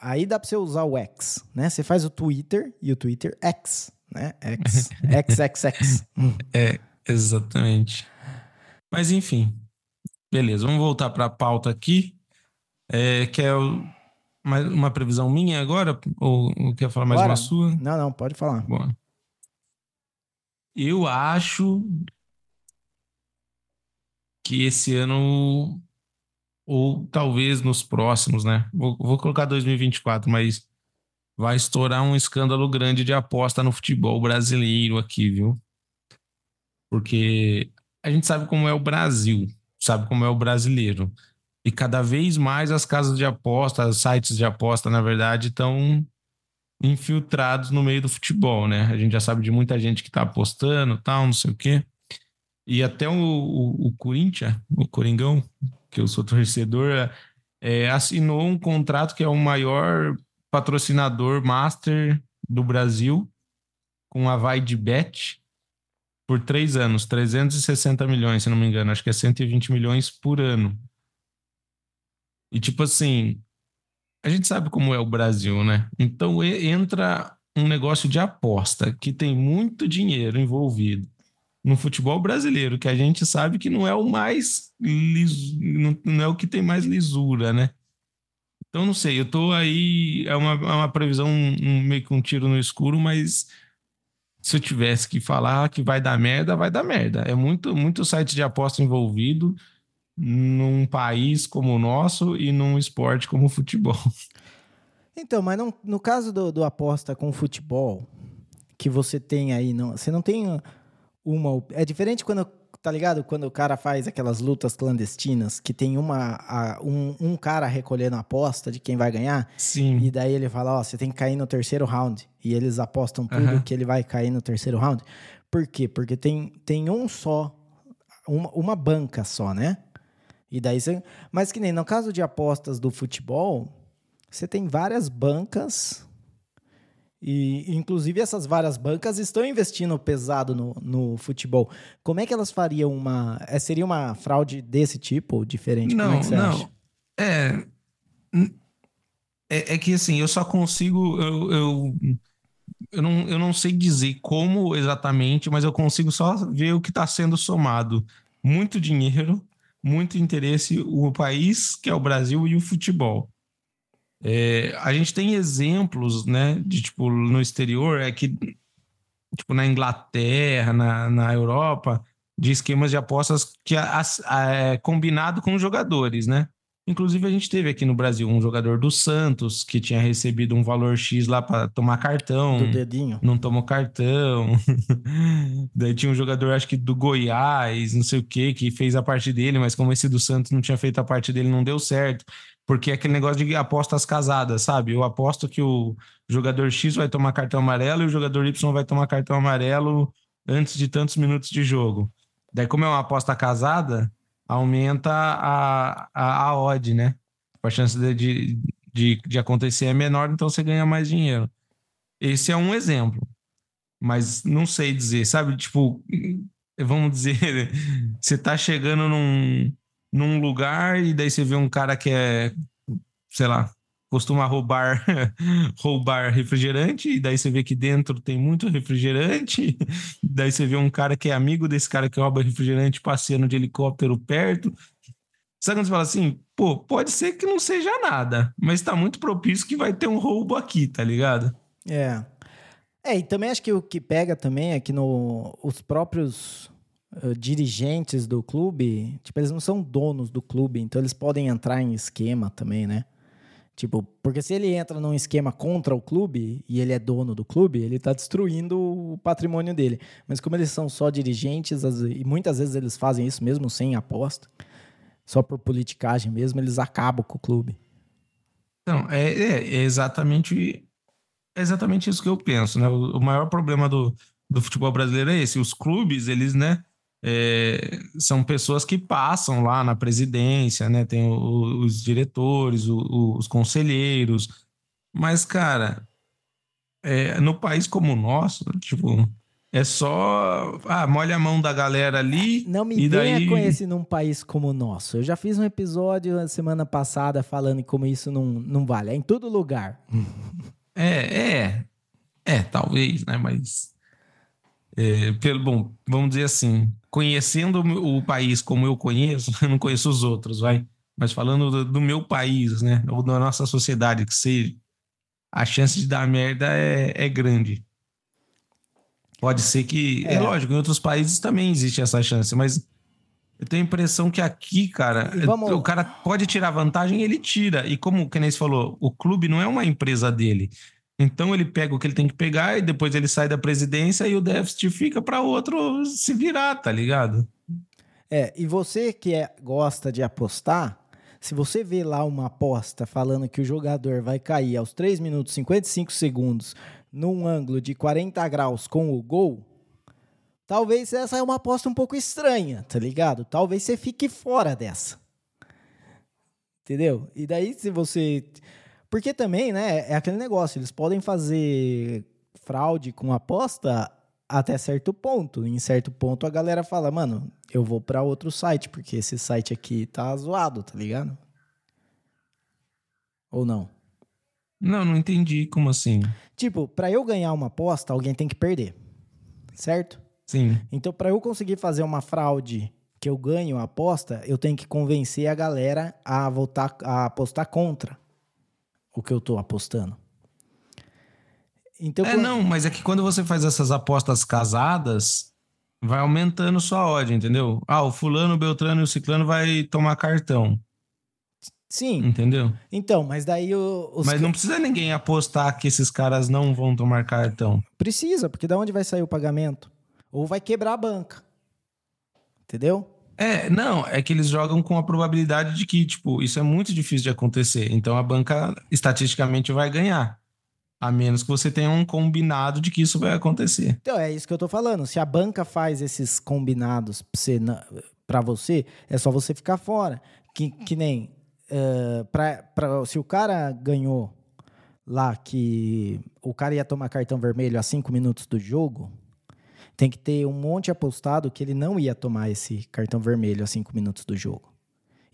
Aí dá pra você usar o X, né? Você faz o Twitter e o Twitter X, né? X, XXX. <laughs> É, exatamente. Mas enfim. Beleza, vamos voltar para a pauta aqui. É, quer o- mais uma previsão minha agora? Ou, ou quer falar mais Bora. uma sua? Não, não, pode falar. Bom. Eu acho que esse ano, ou talvez nos próximos, né? Vou, vou colocar 2024, mas vai estourar um escândalo grande de aposta no futebol brasileiro aqui, viu? Porque a gente sabe como é o Brasil, sabe como é o brasileiro. E cada vez mais as casas de aposta, os sites de aposta, na verdade, estão infiltrados no meio do futebol, né? A gente já sabe de muita gente que tá apostando, tal, não sei o quê. E até o, o, o Corinthians, o Coringão, que eu sou torcedor, é, assinou um contrato que é o maior patrocinador master do Brasil, com a Vai de Bet, por três anos, 360 milhões, se não me engano, acho que é 120 milhões por ano. E tipo assim, a gente sabe como é o Brasil, né? Então entra um negócio de aposta que tem muito dinheiro envolvido no futebol brasileiro, que a gente sabe que não é o mais lis... não, não é o que tem mais lisura, né? Então não sei, eu tô aí é uma, é uma previsão um, meio que um tiro no escuro, mas se eu tivesse que falar que vai dar merda, vai dar merda. É muito muito site de aposta envolvido num país como o nosso e num esporte como o futebol. Então, mas não- no caso do, do aposta com futebol, que você tem aí, não, você não tem uma. É diferente quando, tá ligado? Quando o cara faz aquelas lutas clandestinas, que tem uma, a- um, um cara recolhendo a aposta de quem vai ganhar, Sim. e daí ele fala: Ó, você tem que cair no terceiro round. E eles apostam tudo que ele vai cair no terceiro round. Por quê? Porque tem, tem um só, uma, uma banca só, né? E daí você. Mas que nem no caso de apostas do futebol, você tem várias bancas. E, inclusive, essas várias bancas estão investindo pesado no, no futebol. Como é que elas fariam uma. é, Seria uma fraude desse tipo, diferente? Como é Não, não. É, é. É que assim, eu só consigo. Eu, eu, eu, não, eu não sei dizer como exatamente, mas eu consigo só ver o que está sendo somado. Muito dinheiro, muito interesse, o país, que é o Brasil, e o futebol. É, a gente tem exemplos, né, de tipo, no exterior, é que, tipo, na Inglaterra, na, na Europa, de esquemas de apostas que é combinado com os jogadores, né? Inclusive, a gente teve aqui no Brasil um jogador do Santos que tinha recebido um valor X lá para tomar cartão, Do dedinho? não tomou cartão. <laughs> Daí tinha um jogador, acho que do Goiás, não sei o que, que fez a parte dele, mas como esse do Santos não tinha feito a parte dele, não deu certo. Porque é aquele negócio de apostas casadas, sabe? Eu aposto que o jogador X vai tomar cartão amarelo e o jogador Y vai tomar cartão amarelo antes de tantos minutos de jogo. Daí, como é uma aposta casada, aumenta a, a, a odd, né? A chance de, de, de, de acontecer é menor, então você ganha mais dinheiro. Esse é um exemplo. Mas não sei dizer, sabe? Tipo, <laughs> vamos dizer, <laughs> você tá chegando num, num lugar e daí você vê um cara que é, sei lá, costuma roubar <laughs> roubar refrigerante, e daí você vê que dentro tem muito refrigerante, <laughs> daí você vê um cara que é amigo desse cara que rouba refrigerante passeando de helicóptero perto. Sabe quando você fala assim, pô, pode ser que não seja nada, mas tá muito propício que vai ter um roubo aqui, tá ligado? É. É, e também acho que o que pega também é que no, os próprios dirigentes do clube, tipo, eles não são donos do clube, então eles podem entrar em esquema também, né? Tipo, porque se ele entra num esquema contra o clube e ele é dono do clube, ele tá destruindo o patrimônio dele. Mas como eles são só dirigentes, e muitas vezes eles fazem isso mesmo sem aposta, só por politicagem mesmo, eles acabam com o clube. Então, é, é, é exatamente, é exatamente isso que eu penso, né? O, o, maior problema do, do futebol brasileiro é esse. Os clubes, eles, né, é, são pessoas que passam lá na presidência, né? Tem o, os diretores, o, os conselheiros. Mas, cara, é, no país como o nosso, tipo, é só. Ah, molha a mão da galera ali. Não me e venha daí... com esse num país como o nosso. Eu já fiz um episódio na semana passada falando como isso não, não vale. É em todo lugar. É, é. É, talvez, né? Mas. É, pelo, bom, vamos dizer assim, conhecendo o país como eu conheço, eu <laughs> não conheço os outros, vai. Mas falando do, do meu país, né? Ou da nossa sociedade, que seja, a chance de dar merda é, é grande. Pode ser que. É. é. lógico, em outros países também existe essa chance, mas eu tenho a impressão que aqui, cara, vamos... o cara pode tirar vantagem, ele tira. E como o Kenês falou, o clube não é uma empresa dele. Então ele pega o que ele tem que pegar e depois ele sai da presidência e o déficit fica para outro se virar, tá ligado? É, e você que é, gosta de apostar, se você vê lá uma aposta falando que o jogador vai cair aos 3 minutos e 55 segundos num ângulo de 40 graus com o gol, talvez essa é uma aposta um pouco estranha, tá ligado? Talvez você fique fora dessa. Entendeu? E daí se você porque também, né, é aquele negócio, eles podem fazer fraude com aposta até certo ponto. Em certo ponto a galera fala, mano, eu vou para outro site, porque esse site aqui tá zoado, tá ligado? Ou não? Não, não entendi. Como assim? Tipo, para eu ganhar uma aposta, alguém tem que perder. Certo? Sim. Então, para eu conseguir fazer uma fraude que eu ganho a aposta, eu tenho que convencer a galera a voltar a apostar contra o que eu tô apostando. Então, é, quando... não, mas é que quando você faz essas apostas casadas, vai aumentando sua odd, entendeu? Ah, o fulano, o Beltrano e o Ciclano vai tomar cartão. Sim. Entendeu? Então, mas daí o, os... Mas não precisa ninguém apostar que esses caras não vão tomar cartão. Precisa, porque da onde vai sair o pagamento? Ou vai quebrar a banca. Entendeu? É, não, é que eles jogam com a probabilidade de que, tipo, isso é muito difícil de acontecer. Então a banca estatisticamente vai ganhar. A menos que você tenha um combinado de que isso vai acontecer. Então, é isso que eu tô falando. Se a banca faz esses combinados para você, é só você ficar fora. Que, que nem uh, pra, pra, se o cara ganhou lá que o cara ia tomar cartão vermelho a cinco minutos do jogo, tem que ter um monte apostado que ele não ia tomar esse cartão vermelho a cinco minutos do jogo.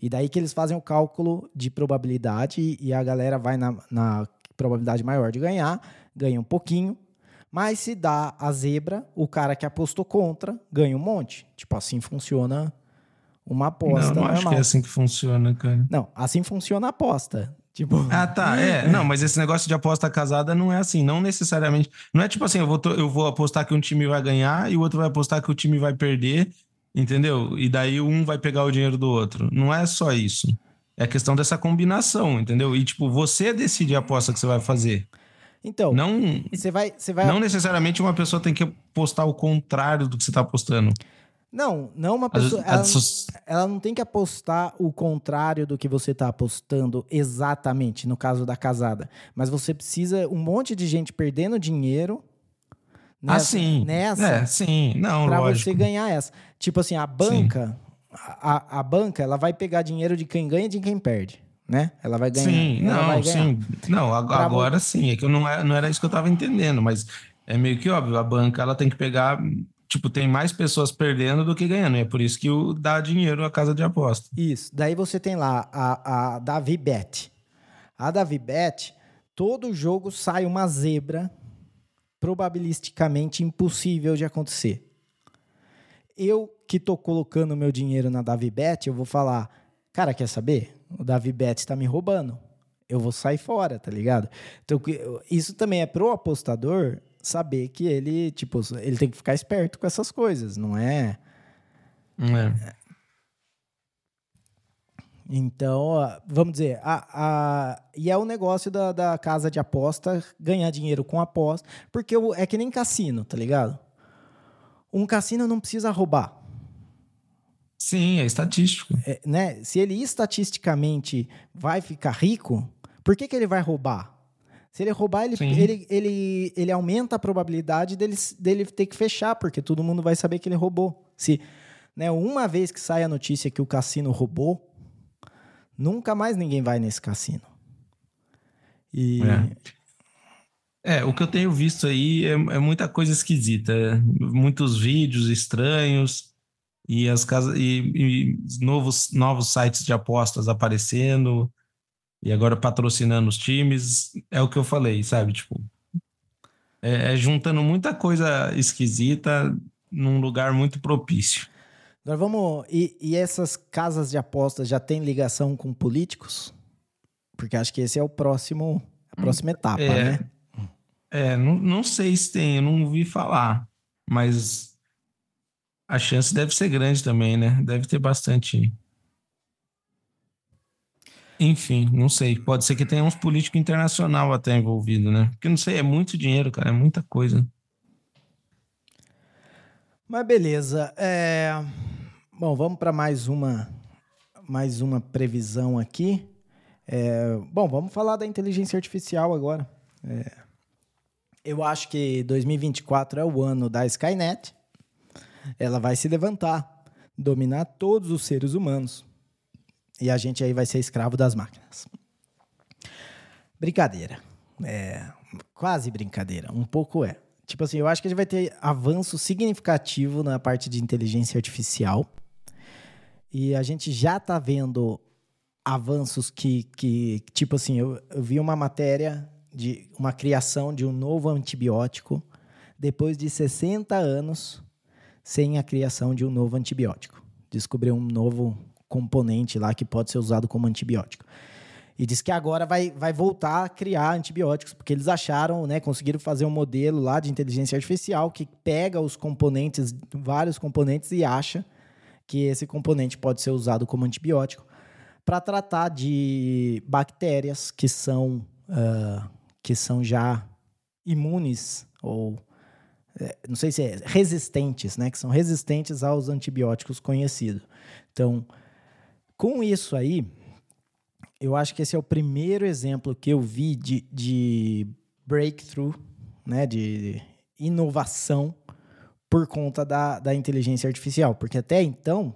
E daí que eles fazem o cálculo de probabilidade e a galera vai na, na probabilidade maior de ganhar, ganha um pouquinho. Mas se dá a zebra, o cara que apostou contra ganha um monte. Tipo, assim funciona uma aposta. Não, não acho que é assim que funciona, cara. Não, assim funciona a aposta. Tipo... Ah, tá. É, <laughs> não, mas esse negócio de aposta casada não é assim, não necessariamente. Não é tipo assim, eu vou, eu vou apostar que um time vai ganhar e o outro vai apostar que o time vai perder, entendeu? E daí um vai pegar o dinheiro do outro. Não é só isso. É questão dessa combinação, entendeu? E, tipo, você decide a aposta que você vai fazer. Então, não, você vai, você vai... não necessariamente uma pessoa tem que apostar o contrário do que você está apostando. Não, não uma pessoa. Ela, ela, não tem que apostar o contrário do que você está apostando exatamente, no caso da casada. Mas você precisa um monte de gente perdendo dinheiro. Nessa, ah, sim. Nessa. É, sim. Não, pra lógico. você ganhar essa. Tipo assim, a banca. A, a banca, ela vai pegar dinheiro de quem ganha e de quem perde. Né? Ela vai ganhar. Sim, não, sim. Não, agora pra... sim. É que eu não, é, não era isso que eu estava entendendo, mas é meio que óbvio. A banca ela tem que pegar tipo, tem mais pessoas perdendo do que ganhando. É por isso que o dá dinheiro à casa de aposta. Isso. Daí você tem lá a, a Davi Bet. A Davi Bet, todo jogo sai uma zebra probabilisticamente impossível de acontecer. Eu que tô colocando meu dinheiro na Davi Bet, eu vou falar, cara, quer saber? O Davi Bet está me roubando. Eu vou sair fora, tá ligado? Então, isso também é pro apostador saber que ele, tipo, ele tem que ficar esperto com essas coisas, não é? É. Então, vamos dizer, a, a, e é o negócio da, da casa de aposta ganhar dinheiro com aposta, porque é que nem cassino, tá ligado? Um cassino não precisa roubar. Sim, é estatístico. É, né? Se ele estatisticamente vai ficar rico, Por que, que ele vai roubar? Se ele roubar, ele, ele, ele, ele aumenta a probabilidade dele, dele ter que fechar, porque todo mundo vai saber que ele roubou. Se né, uma vez que sai a notícia que o cassino roubou, nunca mais ninguém vai nesse cassino. E. É. é o que eu tenho visto aí é, é muita coisa esquisita. É, muitos vídeos estranhos e as casas e, e novos, novos sites de apostas aparecendo e agora patrocinando os times, é o que eu falei, sabe? Tipo, é, é juntando muita coisa esquisita num lugar muito propício. Agora vamos. E, e, essas casas de apostas já têm ligação com políticos? Porque acho que esse é o próximo, a próxima etapa, é, né? É, não, não sei se tem, eu não ouvi falar, mas a chance deve ser grande também, né? Deve ter bastante enfim, não sei. Pode ser que tenha uns políticos internacional até envolvido, né? Porque não sei, é muito dinheiro, cara, é muita coisa. Mas beleza. É... Bom, vamos para mais uma mais uma previsão aqui. É... Bom, vamos falar da inteligência artificial agora. É... Eu acho que 2024 é o ano da Skynet. Ela vai se levantar, dominar todos os seres humanos e a gente aí vai ser escravo das máquinas. Brincadeira. É, quase brincadeira. Um pouco é. Tipo assim, eu acho que a gente vai ter avanço significativo na parte de inteligência artificial. E a gente já está vendo avanços que, que tipo assim, eu, eu vi uma matéria de uma criação de um novo antibiótico depois de 60 anos sem a criação de um novo antibiótico. Descobriu um novo componente lá que pode ser usado como antibiótico. E diz que agora vai, vai voltar a criar antibióticos, porque eles acharam, né, conseguiram fazer um modelo lá de inteligência artificial que pega os componentes, vários componentes, e acha que esse componente pode ser usado como antibiótico para tratar de bactérias que são, uh, que são já imunes ou é, não sei se é resistentes, né, que são resistentes aos antibióticos conhecidos. Então, com isso aí, eu acho que esse é o primeiro exemplo que eu vi de, de breakthrough, né, de inovação por conta da, da inteligência artificial. Porque até então,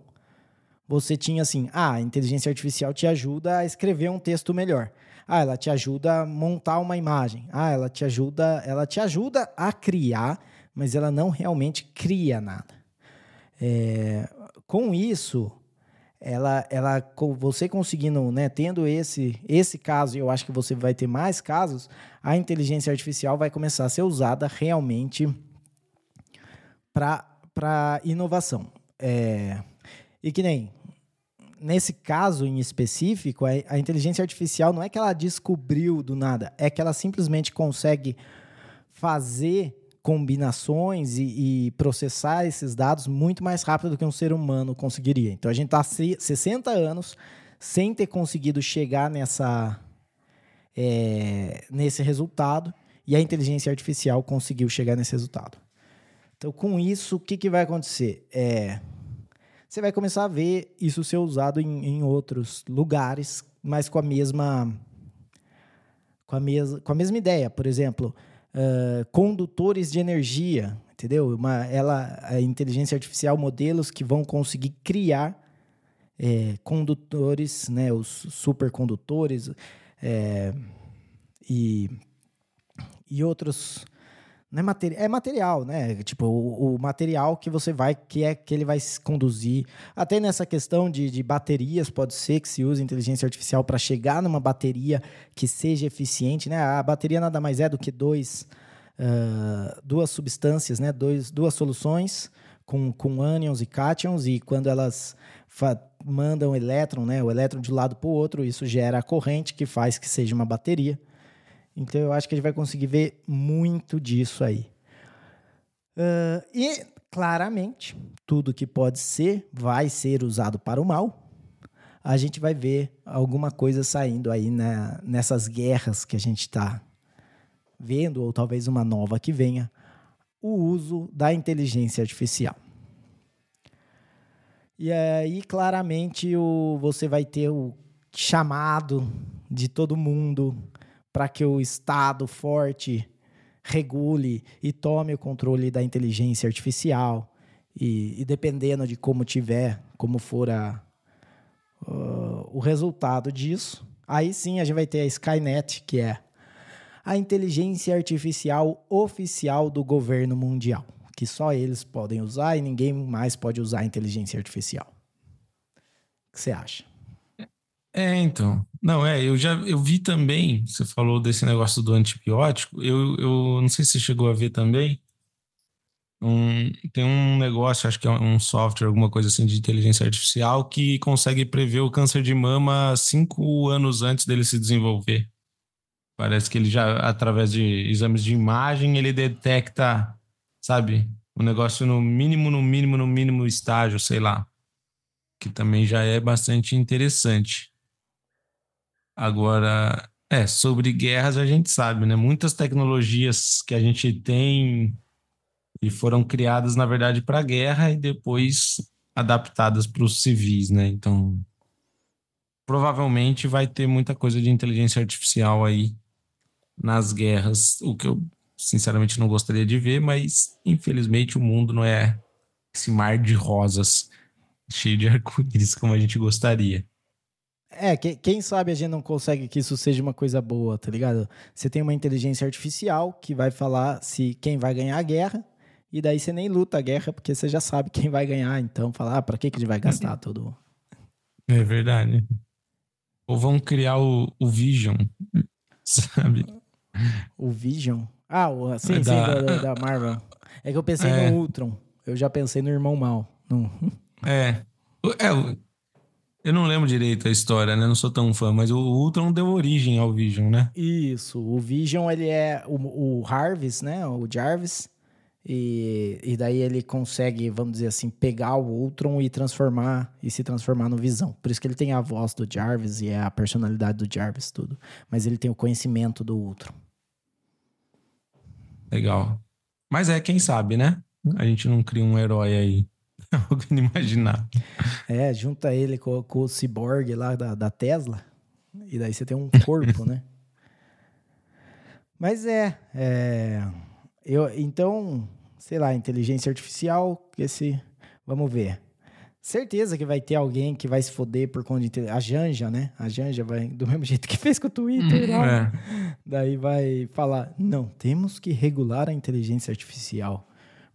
você tinha assim, ah, a inteligência artificial te ajuda a escrever um texto melhor. Ah, ela te ajuda a montar uma imagem. Ah, ela te ajuda, ela te ajuda a criar, mas ela não realmente cria nada. É, com isso, ela, ela, você conseguindo, né, tendo esse, esse caso, e eu acho que você vai ter mais casos, a inteligência artificial vai começar a ser usada realmente para inovação. É, e que nem, nesse caso em específico, a, a inteligência artificial não é que ela descobriu do nada, é que ela simplesmente consegue fazer combinações e, e, processar esses dados muito mais rápido do que um ser humano conseguiria. Então a gente está 60 anos sem ter conseguido chegar nessa, é, nesse resultado e a inteligência artificial conseguiu chegar nesse resultado. Então, com isso, o que, que vai acontecer? É, você vai começar a ver isso ser usado em, em outros lugares, mas com a mesma com a, mes com a mesma ideia. Por exemplo, uh, condutores de energia, entendeu? Uma, ela, a inteligência artificial, modelos que vão conseguir criar é, condutores, né, os supercondutores é, e, e outros não é, é material, né? Tipo, o, o, material que você vai, que é que ele vai conduzir. Até nessa questão de, de baterias, pode ser que se use inteligência artificial para chegar numa bateria que seja eficiente, né? A bateria nada mais é do que dois, uh, duas substâncias, né? Dois, duas soluções com, com ânions e cátions, e quando elas mandam elétron, né? O elétron de um lado para o outro, isso gera a corrente que faz que seja uma bateria. Então eu acho que a gente vai conseguir ver muito disso aí. Uh, e claramente, tudo que pode ser vai ser usado para o mal. A gente vai ver alguma coisa saindo aí na, nessas guerras que a gente está vendo, ou talvez uma nova que venha, o uso da inteligência artificial. E aí, claramente, o, você vai ter o chamado de todo mundo para que o Estado forte regule e tome o controle da inteligência artificial. E, e dependendo de como tiver, como for a, uh, o resultado disso, aí sim a gente vai ter a Skynet, que é a inteligência artificial oficial do governo mundial, que só eles podem usar e ninguém mais pode usar a inteligência artificial. O que você acha? É, então. Não, é, eu já eu vi também, você falou desse negócio do antibiótico, eu, eu não sei se você chegou a ver também. Um, tem um negócio, acho que é um software, alguma coisa assim de inteligência artificial, que consegue prever o câncer de mama cinco anos antes dele se desenvolver. Parece que ele já, através de exames de imagem, ele detecta, sabe, o negócio no mínimo, no mínimo, no mínimo estágio, sei lá. Que também já é bastante interessante. Agora, é, sobre guerras a gente sabe, né? Muitas tecnologias que a gente tem e foram criadas, na verdade, para a guerra e depois adaptadas para os civis, né? Então, provavelmente vai ter muita coisa de inteligência artificial aí nas guerras, o que eu sinceramente não gostaria de ver, mas infelizmente o mundo não é esse mar de rosas <laughs> cheio de arco-íris como a gente gostaria. É, quem sabe a gente não consegue que isso seja uma coisa boa, tá ligado? Você tem uma inteligência artificial que vai falar se quem vai ganhar a guerra, e daí você nem luta a guerra, porque você já sabe quem vai ganhar. Então, falar, ah, pra que, que gente vai gastar tudo? É verdade. Ou vão criar o, o Vision, sabe? O Vision? Ah, o, sim, é sim, da... Da, da... Marvel. É que eu pensei é. no Ultron. Eu já pensei no Irmão Mal. No... É. É, eu não lembro direito a história, né? Não sou tão fã, mas o Ultron deu origem ao Vision, né? Isso. O Vision, ele é o, o Jarvis, né? O Jarvis. E, e daí ele consegue, vamos dizer assim, pegar o Ultron e transformar e se transformar no Visão. Por isso que ele tem a voz do Jarvis e é a personalidade do Jarvis, tudo. Mas ele tem o conhecimento do Ultron. Legal. Mas é, quem sabe, né? A gente não cria um herói aí <laughs> Algo inimaginável. É, junta ele com, com o Cyborg lá da, da Tesla, e daí você tem um <laughs> corpo, né? Mas é, é, eu, então, sei lá, inteligência artificial, esse, vamos ver. Certeza que vai ter alguém que vai se foder por conta de a Janja, né? A Janja vai do mesmo <laughs> jeito que fez com o Twitter, hum, é. daí vai falar: "Não, temos que regular a inteligência artificial,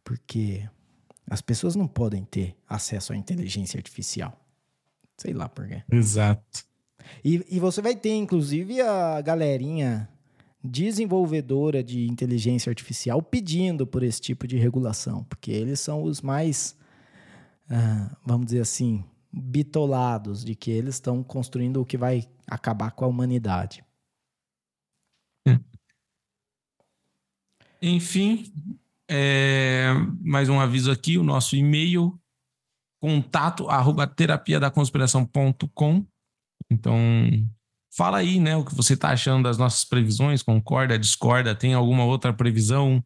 porque as pessoas não podem ter acesso à inteligência artificial. Sei lá por quê. Exato. E, e você vai ter, inclusive, a galerinha desenvolvedora de inteligência artificial pedindo por esse tipo de regulação, porque eles são os mais, uh, vamos dizer assim, bitolados de que eles estão construindo o que vai acabar com a humanidade. Enfim, é, mais um aviso aqui, o nosso e-mail, contato arroba terapia da conspiração.com. Então, fala aí, né, o que você está achando das nossas previsões, concorda, discorda, tem alguma outra previsão?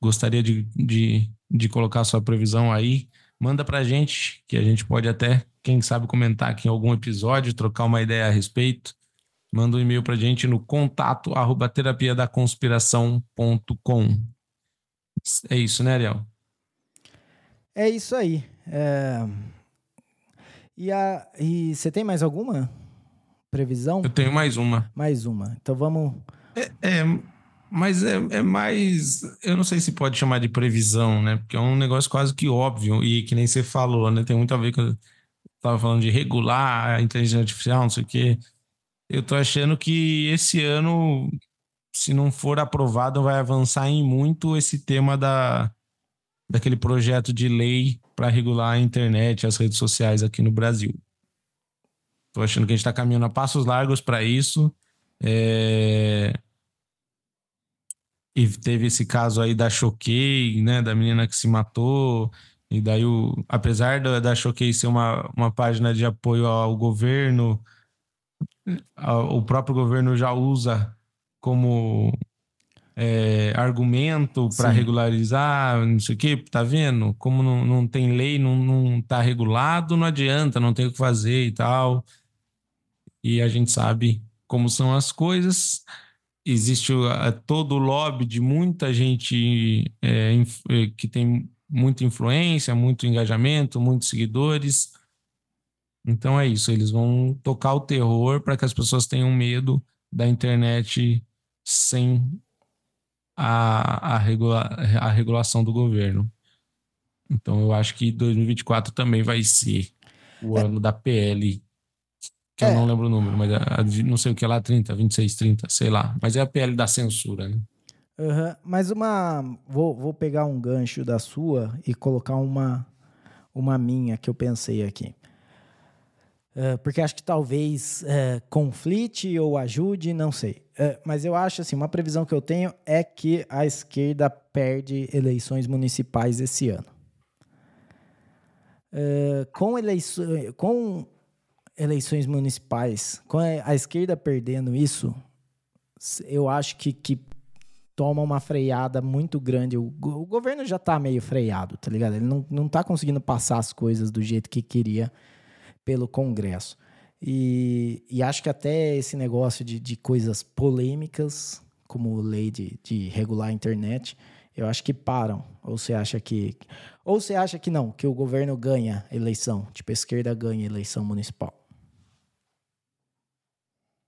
Gostaria de, de, de colocar sua previsão aí? Manda pra gente, que a gente pode até, quem sabe, comentar aqui em algum episódio, trocar uma ideia a respeito. Manda um e-mail pra gente no contato arroba terapia da conspiração.com. É isso, né, Ariel? É isso aí. É... E, a... e você tem mais alguma previsão? Eu tenho mais uma. Mais uma. Então vamos. É, é, mas é, é mais. Eu não sei se pode chamar de previsão, né? Porque é um negócio quase que óbvio e que nem você falou, né? Tem muito a ver com. Eu tava falando de regular a inteligência artificial, não sei o quê. Eu tô achando que esse ano se não for aprovado, vai avançar em muito esse tema da, daquele projeto de lei para regular a internet e as redes sociais aqui no Brasil. Estou achando que a gente está caminhando a passos largos para isso. É... E teve esse caso aí da Choquei, né, da menina que se matou. E daí, o... apesar da, Choquei ser uma, uma página de apoio ao governo, o próprio governo já usa como é, argumento para regularizar, não sei o quê, tá vendo? Como não, não tem lei, não, não tá regulado, não adianta, não tem o que fazer e tal. e a gente sabe como são as coisas. Existe todo o lobby de muita gente é, é, que tem muita influência, muito engajamento, muitos seguidores. Então é isso, eles vão tocar o terror para que as pessoas tenham medo da internet sem a, a, regula, a regulação do governo. Então eu acho que 2024 também vai ser o é. ano da PL, que é. eu não lembro o número, mas a, a, não sei o que é lá, 30, 26, 30, sei lá. Mas é a PL da censura, né? Uhum. Mas uma. Vou, vou pegar um gancho da sua e colocar uma, uma minha que eu pensei aqui. Uh, porque acho que talvez uh, conflite ou ajude, não sei. Uh, mas eu acho assim, uma previsão que eu tenho é que a esquerda perde eleições municipais esse ano. com, eleições, com eleições municipais, com a esquerda perdendo isso, eu acho que, que toma uma freada muito grande. O, o governo já está meio freado, tá ligado? Ele não, não tá conseguindo passar as coisas do jeito que queria pelo Congresso. E, e acho que até esse negócio de, de coisas polêmicas, como lei de, de regular a internet, eu acho que param. Ou você acha que. Ou você acha que não, que o governo ganha eleição, tipo, a esquerda ganha eleição municipal?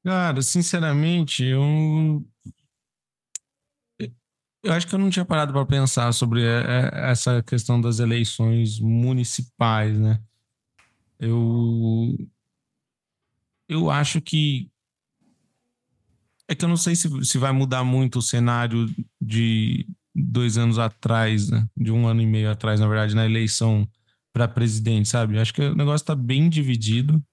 Cara, sinceramente, eu. Eu acho que eu não tinha parado para pensar sobre é, é, essa questão das eleições municipais, né? Eu eu acho que é que eu não sei se, se vai mudar muito o cenário de dois anos atrás, né? de um ano e meio atrás, na verdade, na eleição para presidente, sabe? Eu acho que o negócio está bem dividido.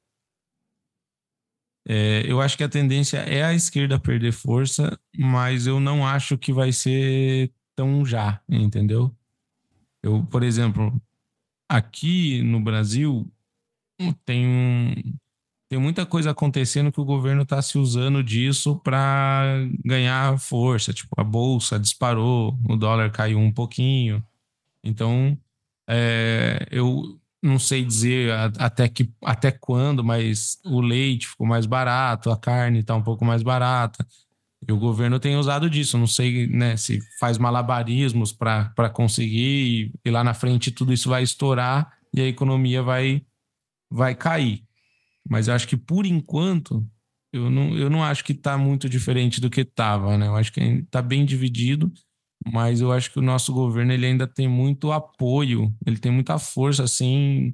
É, eu acho que a tendência é a esquerda perder força, mas eu não acho que vai ser tão já, entendeu? Eu, por exemplo, aqui no Brasil, tem um, tem muita coisa acontecendo que o governo está se usando disso para ganhar força. Tipo, a bolsa disparou, o dólar caiu um pouquinho. Então, é, eu não sei dizer até, que, até quando, mas o leite ficou mais barato, a carne está um pouco mais barata. E o governo tem usado disso. Não sei né, se faz malabarismos para conseguir, e, e lá na frente tudo isso vai estourar e a economia vai vai cair. Mas eu acho que por enquanto eu não, eu não acho que está muito diferente do que estava, né? Eu acho que está bem dividido, mas eu acho que o nosso governo ele ainda tem muito apoio, ele tem muita força, assim,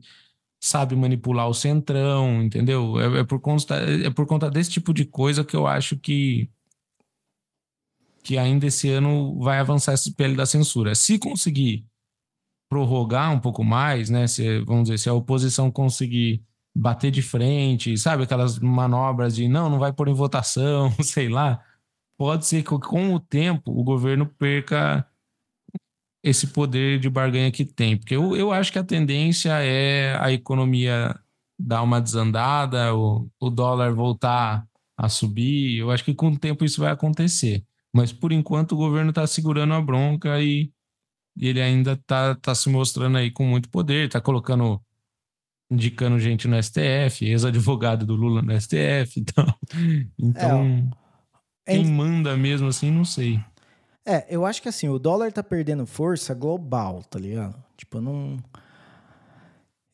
sabe manipular o centrão, entendeu? É, é por conta, é por conta desse tipo de coisa que eu acho que que ainda esse ano vai avançar esse PL da censura. Se conseguir prorrogar um pouco mais, né? Se, vamos dizer, se a oposição conseguir bater de frente, sabe? Aquelas manobras de não, não vai pôr em votação, <laughs> sei lá. Pode ser que com o tempo o governo perca esse poder de barganha que tem. Porque eu, eu acho que a tendência é a economia dar uma desandada, o, o dólar voltar a subir. Eu acho que com o tempo isso vai acontecer. Mas por enquanto o governo está segurando a bronca e ele ainda tá, tá se mostrando aí com muito poder, tá colocando, indicando gente no STF, ex-advogado do Lula no STF e tal. Então, é, quem manda mesmo assim, não sei. É, eu acho que assim, o dólar tá perdendo força global, tá ligado? Tipo, não.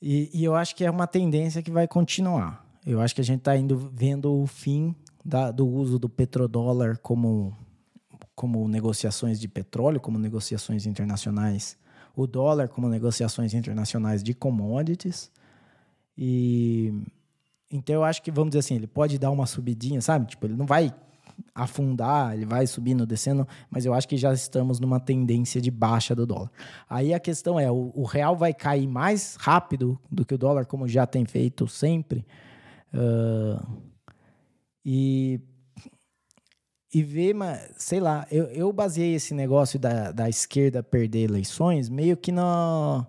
E, e eu acho que é uma tendência que vai continuar. Eu acho que a gente tá indo vendo o fim da, do uso do petrodólar como como negociações de petróleo, como negociações internacionais, o dólar como negociações internacionais de commodities. E então eu acho que vamos dizer assim, ele pode dar uma subidinha, sabe? Tipo, ele não vai afundar, ele vai subindo, descendo, mas eu acho que já estamos numa tendência de baixa do dólar. Aí a questão é, o, o real vai cair mais rápido do que o dólar, como já tem feito sempre. Uh, e e ver, sei lá, eu, eu baseei esse negócio da, da esquerda perder eleições meio que no,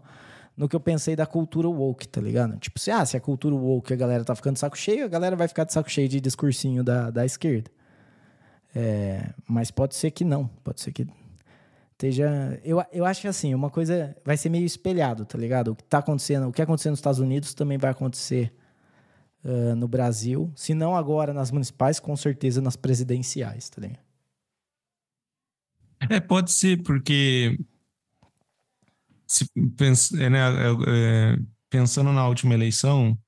no que eu pensei da cultura woke, tá ligado? Tipo, se, ah, se a cultura woke a galera tá ficando de saco cheio, a galera vai ficar de saco cheio de discursinho da, da esquerda. É, mas pode ser que não, pode ser que esteja. Eu, eu acho que assim, uma coisa vai ser meio espelhado, tá ligado? O que tá acontecendo, o que aconteceu nos Estados Unidos também vai acontecer uh, no Brasil. Se não agora nas municipais, com certeza nas presidenciais, tá? É, pode ser, porque se pensa, é, né, é, é, pensando na última eleição,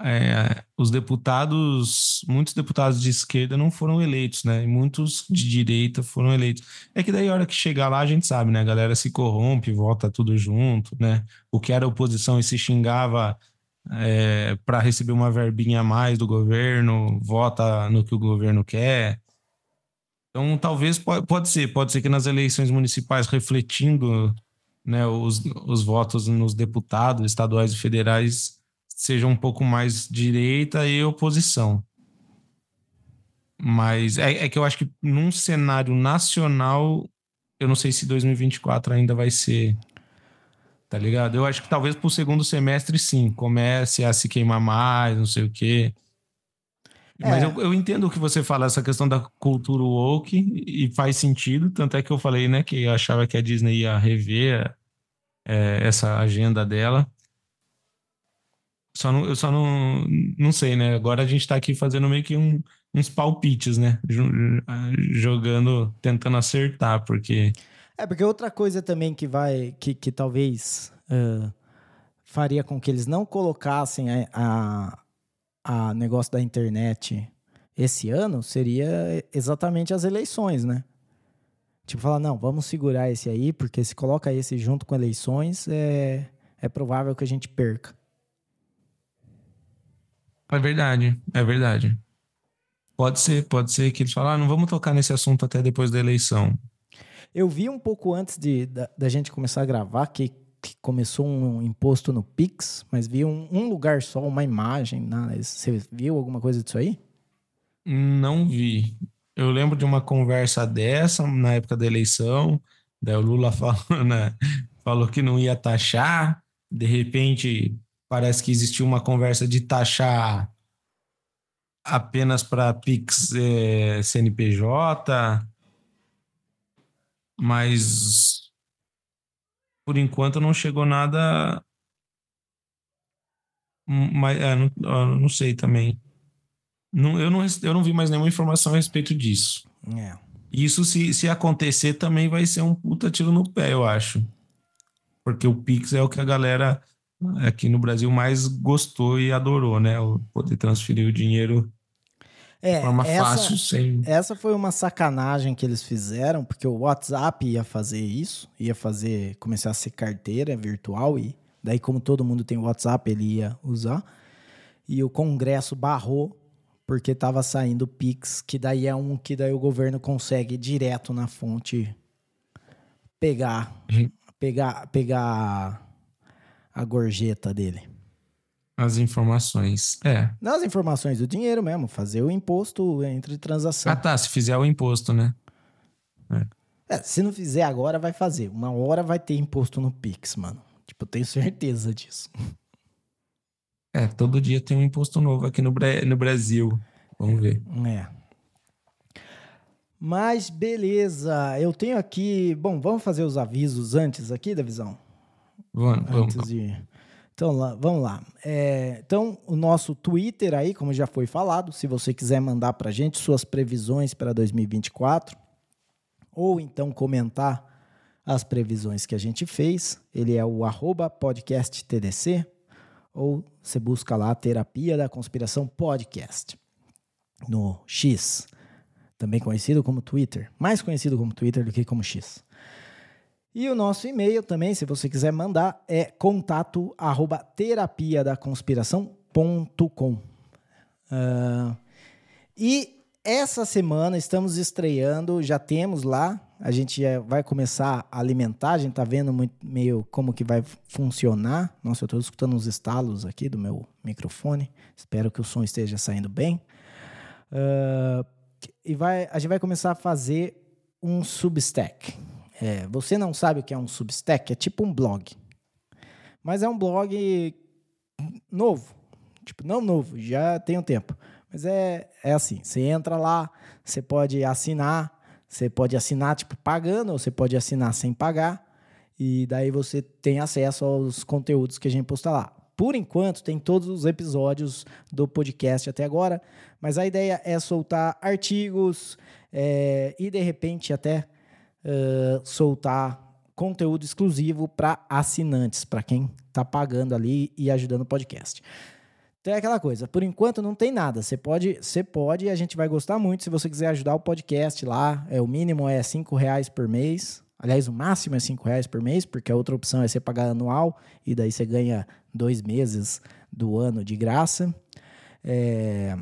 é, os deputados, muitos deputados de esquerda não foram eleitos, né? E muitos de direita foram eleitos. É que daí a hora que chegar lá a gente sabe, né? A galera se corrompe, vota tudo junto, né? O que era oposição e se xingava é, para receber uma verbinha a mais do governo, vota no que o governo quer. Então, talvez pode, pode ser, pode ser que nas eleições municipais, refletindo né, os, os votos nos deputados estaduais e federais, seja um pouco mais direita e oposição. Mas é, é, que eu acho que num cenário nacional, eu não sei se 2024 ainda vai ser. Tá ligado? Eu acho que talvez pro segundo semestre, sim, comece a se queimar mais, não sei o quê. É. Mas eu, eu, entendo o que você fala, essa questão da cultura woke, e faz sentido. Tanto é que eu falei, né, que eu achava que a Disney ia rever é, essa agenda dela. Só não, eu só não, não sei, né? Agora a gente está aqui fazendo meio que um, uns palpites, né? Jogando, tentando acertar, porque. É, porque outra coisa também que vai, que, que talvez uh, faria com que eles não colocassem a, a, a negócio da internet esse ano seria exatamente as eleições, né? Tipo, falar, não, vamos segurar esse aí, porque se coloca esse junto com eleições, é, é provável que a gente perca. É verdade, é verdade. Pode ser, pode ser que eles falam, ah, não vamos tocar nesse assunto até depois da eleição. Eu vi um pouco antes de, da, da gente começar a gravar que, que, começou um imposto no Pix, mas vi um, um lugar só, uma imagem. Né? Você viu alguma coisa disso aí? Não vi. Eu lembro de uma conversa dessa na época da eleição, daí o Lula <laughs> falou, né, falou que não ia taxar, de repente parece que existiu uma conversa de taxar apenas para Pix é, CNPJ, mas por enquanto não chegou nada. Mas, é, não, não, sei também. Não, eu, não, eu não vi mais nenhuma informação a respeito disso. É. Isso, se, se acontecer, também vai ser um puta tiro no pé, eu acho. Porque o Pix é o que a galera aqui no Brasil mais gostou e adorou, né? O poder transferir o dinheiro é, de forma essa, fácil, sem. Essa foi uma sacanagem que eles fizeram, porque o WhatsApp ia fazer isso, ia fazer, começar a ser carteira virtual, e daí, como todo mundo tem WhatsApp, ele ia usar. E o Congresso barrou, porque estava saindo Pix, que daí é um que daí o governo consegue direto na fonte pegar, uhum. pegar, pegar a gorjeta dele. As informações, é. Nas informações do dinheiro mesmo, fazer o imposto entre transação. Ah, tá, se fizer o imposto, né? É. é. se não fizer agora, vai fazer. Uma hora vai ter imposto no Pix, mano. Tipo, eu tenho certeza disso. É, todo dia tem um imposto novo aqui no, no Brasil. Vamos ver. É. Mas beleza, eu tenho aqui. Bom, vamos fazer os avisos antes aqui da visão? Vamos, vamos. Antes de... Então, lá, vamos lá. É, então, o nosso Twitter aí, como já foi falado, se você quiser mandar para a gente suas previsões para 2024, ou então comentar as previsões que a gente fez, ele é o podcasttdc, ou você busca lá Terapia da Conspiração Podcast, no X, também conhecido como Twitter, mais conhecido como Twitter do que como X. E o nosso e-mail também, se você quiser mandar, é contato arroba terapia da. Uh, e essa semana estamos estreando, já temos lá, a gente vai começar a alimentar, a gente tá vendo muito, meio como que vai funcionar. Nossa, eu estou escutando uns estalos aqui do meu microfone, espero que o som esteja saindo bem. Uh, e vai, a gente vai começar a fazer um Substack. É, você não sabe o que é um Substack? É tipo um blog. Mas é um blog novo. Tipo, não novo, já tem um tempo. Mas é, é assim, você entra lá, você pode assinar, você pode assinar, tipo, pagando, ou você pode assinar sem pagar, e daí você tem acesso aos conteúdos que a gente posta lá. por enquanto, tem todos os episódios do podcast até agora, mas a ideia é soltar artigos é, e, de repente, até uh, soltar conteúdo exclusivo para assinantes, para quem está pagando ali e ajudando o podcast. Então é aquela coisa, por enquanto não tem nada. Você pode, você pode a gente vai gostar muito se você quiser ajudar o podcast lá. É, o mínimo é cinco reais por mês. Aliás, o máximo é cinco reais por mês, porque a outra opção é você pagar anual e daí você ganha dois meses do ano de graça. É,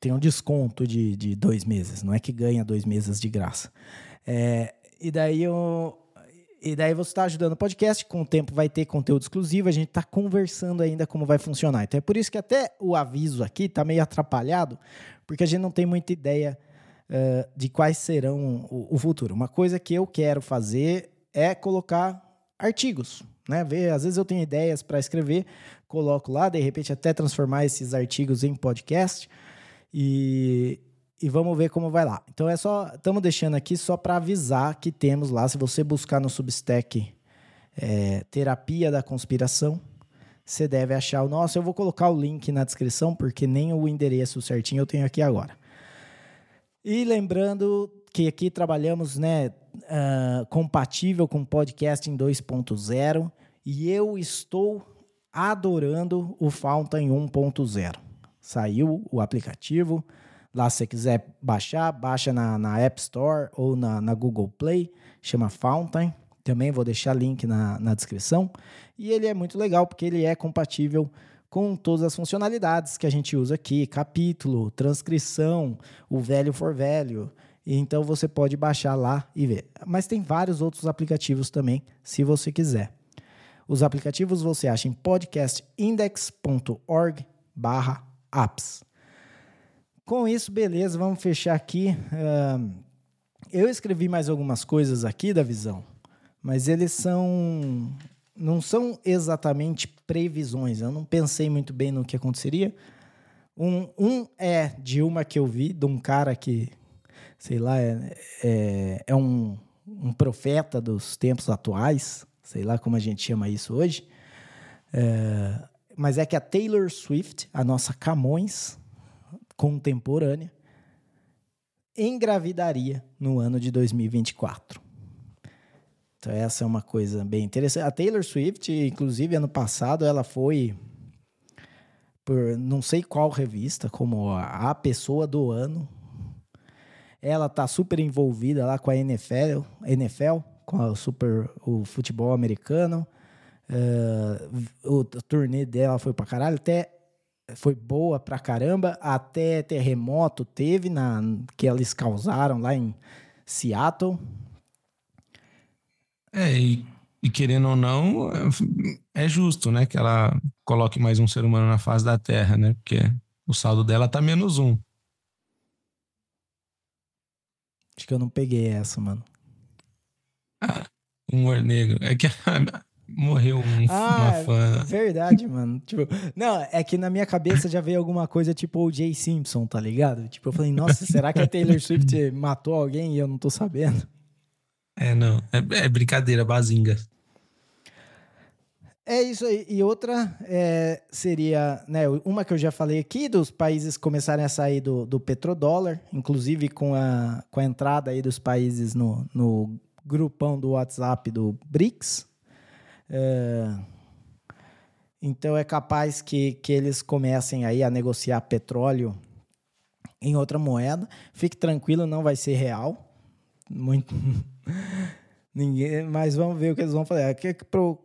tem um desconto de, de dois meses, não é que ganha dois meses de graça. É, e daí eu, e daí você está ajudando o podcast, com o tempo vai ter conteúdo exclusivo, a gente está conversando ainda como vai funcionar. Então é por isso que até o aviso aqui está meio atrapalhado, porque a gente não tem muita ideia uh, de quais serão o, o, futuro. Uma coisa que eu quero fazer é colocar artigos, né? Ver, às vezes eu tenho ideias para escrever, coloco lá, de repente até transformar esses artigos em podcast e, e vamos ver como vai lá. Então é só, estamos deixando aqui só para avisar que temos lá, se você buscar no Substack é, Terapia da Conspiração, você deve achar o nosso. Eu vou colocar o link na descrição, porque nem o endereço certinho eu tenho aqui agora. E lembrando que aqui trabalhamos né, uh, compatível com podcast em 2.0 e eu estou adorando o Fountain 1.0. Saiu o aplicativo Lá, se você quiser baixar, baixa na, na App Store ou na, na Google Play, chama Fountain. Também vou deixar link na, na descrição. E ele é muito legal porque ele é compatível com todas as funcionalidades que a gente usa aqui: capítulo, transcrição, o velho for velho. Então você pode baixar lá e ver. Mas tem vários outros aplicativos também, se você quiser. Os aplicativos você acha em podcastindex.org/apps. Com isso, beleza, vamos fechar aqui. Eu escrevi mais algumas coisas aqui da visão, mas eles são. não são exatamente previsões. Eu não pensei muito bem no que aconteceria. Um, um é de uma que eu vi, de um cara que, sei lá, é, é, é um, um profeta dos tempos atuais, sei lá como a gente chama isso hoje. É, mas é que a Taylor Swift, a nossa Camões, contemporânea, engravidaria no ano de 2024. Então essa é uma coisa bem interessante. A Taylor Swift, inclusive ano passado, ela foi por não sei qual revista como a, pessoa do ano. Ela tá super envolvida lá com a NFL, NFL com a super o futebol americano. Uh, o, turnê dela foi para caralho. Até foi boa pra caramba, até terremoto teve na que eles causaram lá em Seattle. É, e, e querendo ou não, é justo, né, que ela coloque mais um ser humano na face da Terra, né? Porque o saldo dela tá menos um. Acho que eu não peguei essa, mano. Ah, humor negro. É que <laughs> morreu um, ah, uma fã. Verdade, mano. <laughs> Tipo, não, é que na minha cabeça já veio alguma coisa tipo o Jay Simpson, tá ligado? Tipo, eu falei, nossa, será que a Taylor Swift <laughs> matou alguém e eu não tô sabendo? É, não. É, é brincadeira, bazinga. É isso aí. E outra é, seria, né, uma que eu já falei aqui, dos países começarem a sair do, do petrodólar, inclusive com a, com a entrada aí dos países no, no grupão do WhatsApp do BRICS, é, então é capaz que, que eles comecem aí a negociar petróleo em outra moeda. Fique tranquilo, não vai ser real. Muito. <laughs> Ninguém, mas vamos ver o que eles vão fazer. Aqui,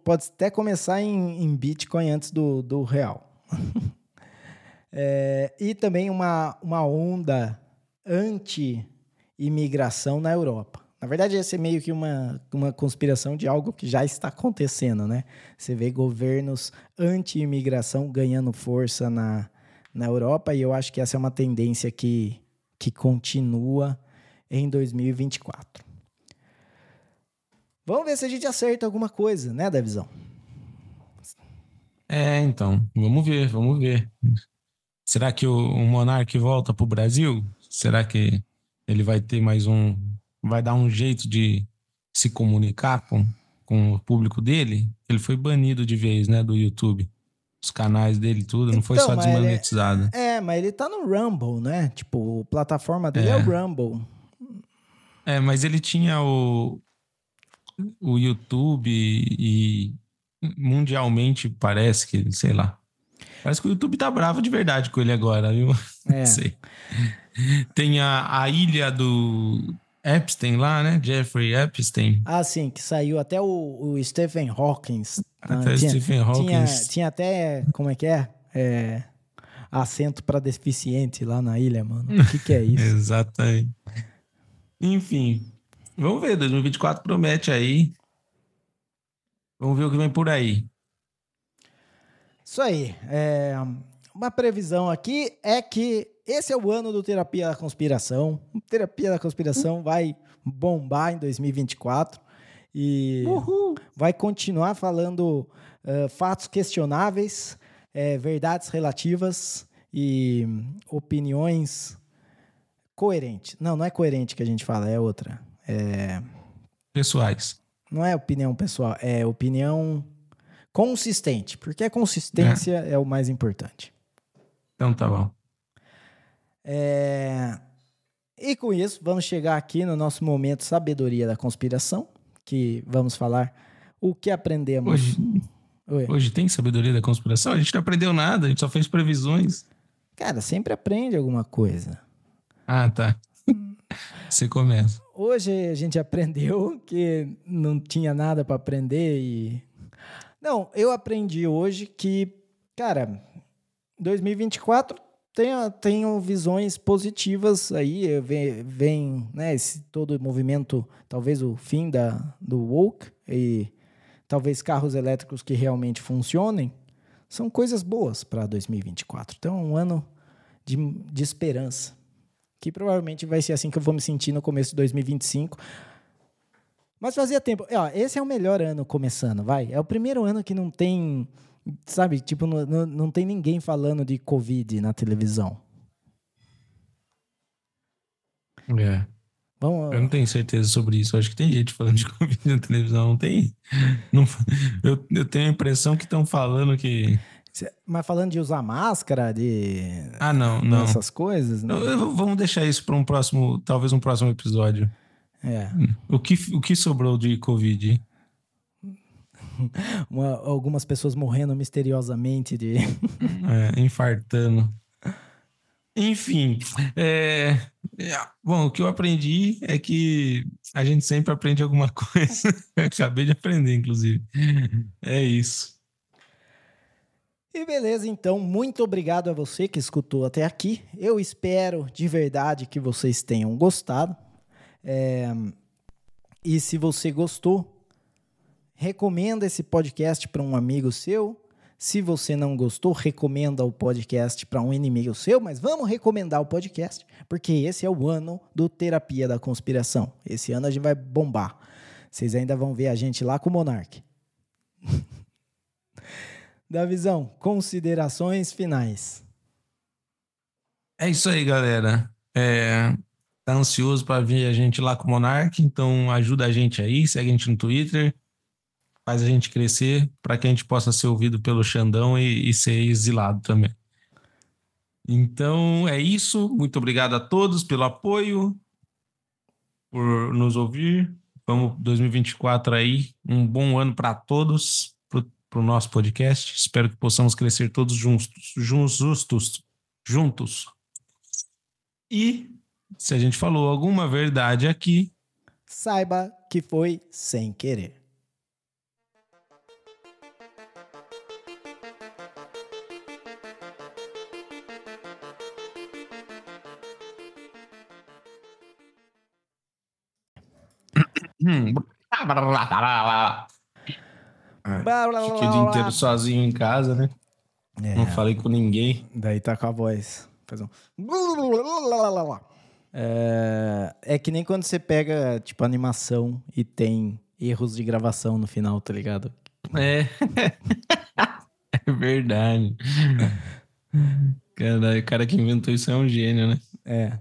pode até começar em, em Bitcoin antes do, do real. <laughs> é, e também uma, uma onda anti-imigração na Europa. Na verdade, essa é meio que uma, uma conspiração de algo que já está acontecendo, né? Você vê governos anti-imigração ganhando força na, na Europa e eu acho que essa é uma tendência que, que continua em 2024. Vamos ver se a gente acerta alguma coisa, né, Davizão? É, então, vamos ver, vamos ver. Será que o, o Monark volta para o Brasil? Será que ele vai ter mais um vai dar um jeito de se comunicar com, com o público dele, ele foi banido de vez, né, do YouTube. os canais dele tudo, não foi Então, só mas ele- desmonetizado. É, mas ele tá no Rumble, né? Tipo, a plataforma dele é, É. o Rumble. É, mas ele tinha o, o YouTube e mundialmente parece que, sei lá. Parece que o YouTube tá bravo de verdade com ele agora, viu? É. <laughs> Não sei. Tem a, a ilha do Epstein lá, né? Jeffrey Epstein. Ah, sim, que saiu até o, o Stephen Hawking. Até Ah, tinha, Stephen Hawking. tinha, tinha até, como é que é? É, assento para deficiente lá na ilha, mano. O que, que é isso? <laughs> Exatamente. Enfim, vamos ver. 2024 promete aí. Vamos ver o que vem por aí. Isso aí. É, uma previsão aqui é que esse é o ano do Terapia da Conspiração. Terapia da Conspiração vai bombar em 2024 e vai continuar falando eh, fatos questionáveis, eh, verdades relativas e opiniões coerentes. Não, não é coerente que a gente fala, é outra. É, Pessoais. não é opinião pessoal, é opinião consistente, porque a consistência é, o mais importante. Então tá bom. É, E com isso, vamos chegar aqui no nosso momento Sabedoria da Conspiração, que vamos falar o que aprendemos. Hoje, Oi. hoje tem sabedoria da conspiração? A gente não aprendeu nada, a gente só fez previsões. Cara, sempre aprende alguma coisa. Ah, tá. <laughs> Você começa. Hoje a gente aprendeu que não tinha nada para aprender e. Não, eu aprendi hoje que, cara, 2024 tem, tenho visões positivas aí, eh, vem, vem né, esse todo movimento, talvez o fim da, do woke e talvez carros elétricos que realmente funcionem, são coisas boas para 2024. Então é um ano de, de esperança que provavelmente vai ser assim que eu vou me sentir no começo de 2025. Mas fazia tempo. Ó, esse é o melhor ano começando, vai. É o primeiro ano que não tem, sabe, tipo, não, não, tem ninguém falando de Covid na televisão. É. Vamos, Eu não tenho certeza sobre isso. Eu acho que tem gente falando de <laughs> Covid na televisão. Não tem. Não, eu, eu tenho a impressão que estão falando que. mas falando de usar máscara, de Ah, não, não. essas coisas, né? Eu- eu- vamos deixar isso para um próximo, talvez um próximo episódio. É. O que, o que sobrou de Covid? <laughs> Uma- algumas pessoas morrendo misteriosamente de. É, infartando. Enfim, é, é, bom, o que eu aprendi é que a gente sempre aprende alguma <laughs> coisa. Acabei de aprender, inclusive. É isso. E beleza, então, muito obrigado a você que escutou até aqui. Eu espero de verdade que vocês tenham gostado. É, E se você gostou, recomenda esse podcast para um amigo seu. Se você não gostou, recomenda o podcast para um inimigo seu, mas vamos recomendar o podcast, porque esse é o ano do Terapia da Conspiração. Esse ano a gente vai bombar. Vocês ainda vão ver a gente lá com o Monark. <laughs> da visão, considerações finais. É isso aí, galera. É, tá ansioso para ver a gente lá com o Monark, então ajuda a gente aí, segue a gente no Twitter, faz a gente crescer para que a gente possa ser ouvido pelo Xandão e, e ser exilado também. Então é isso. Muito obrigado a todos pelo apoio, por nos ouvir. Vamos 2024 aí, um bom ano para todos, para o nosso podcast. Espero que possamos crescer todos juntos, juntos, justos, juntos. E se a gente falou alguma verdade aqui, Saiba que foi sem querer. Hum, fiquei o dia inteiro sozinho em casa, né? É, Não falei com ninguém. daí tá com a voz. Faz um... É, é que nem quando você pega, tipo, animação e tem erros de gravação no final, tá ligado? É. <laughs> é verdade. Cara, o cara que inventou isso é um gênio, né? É,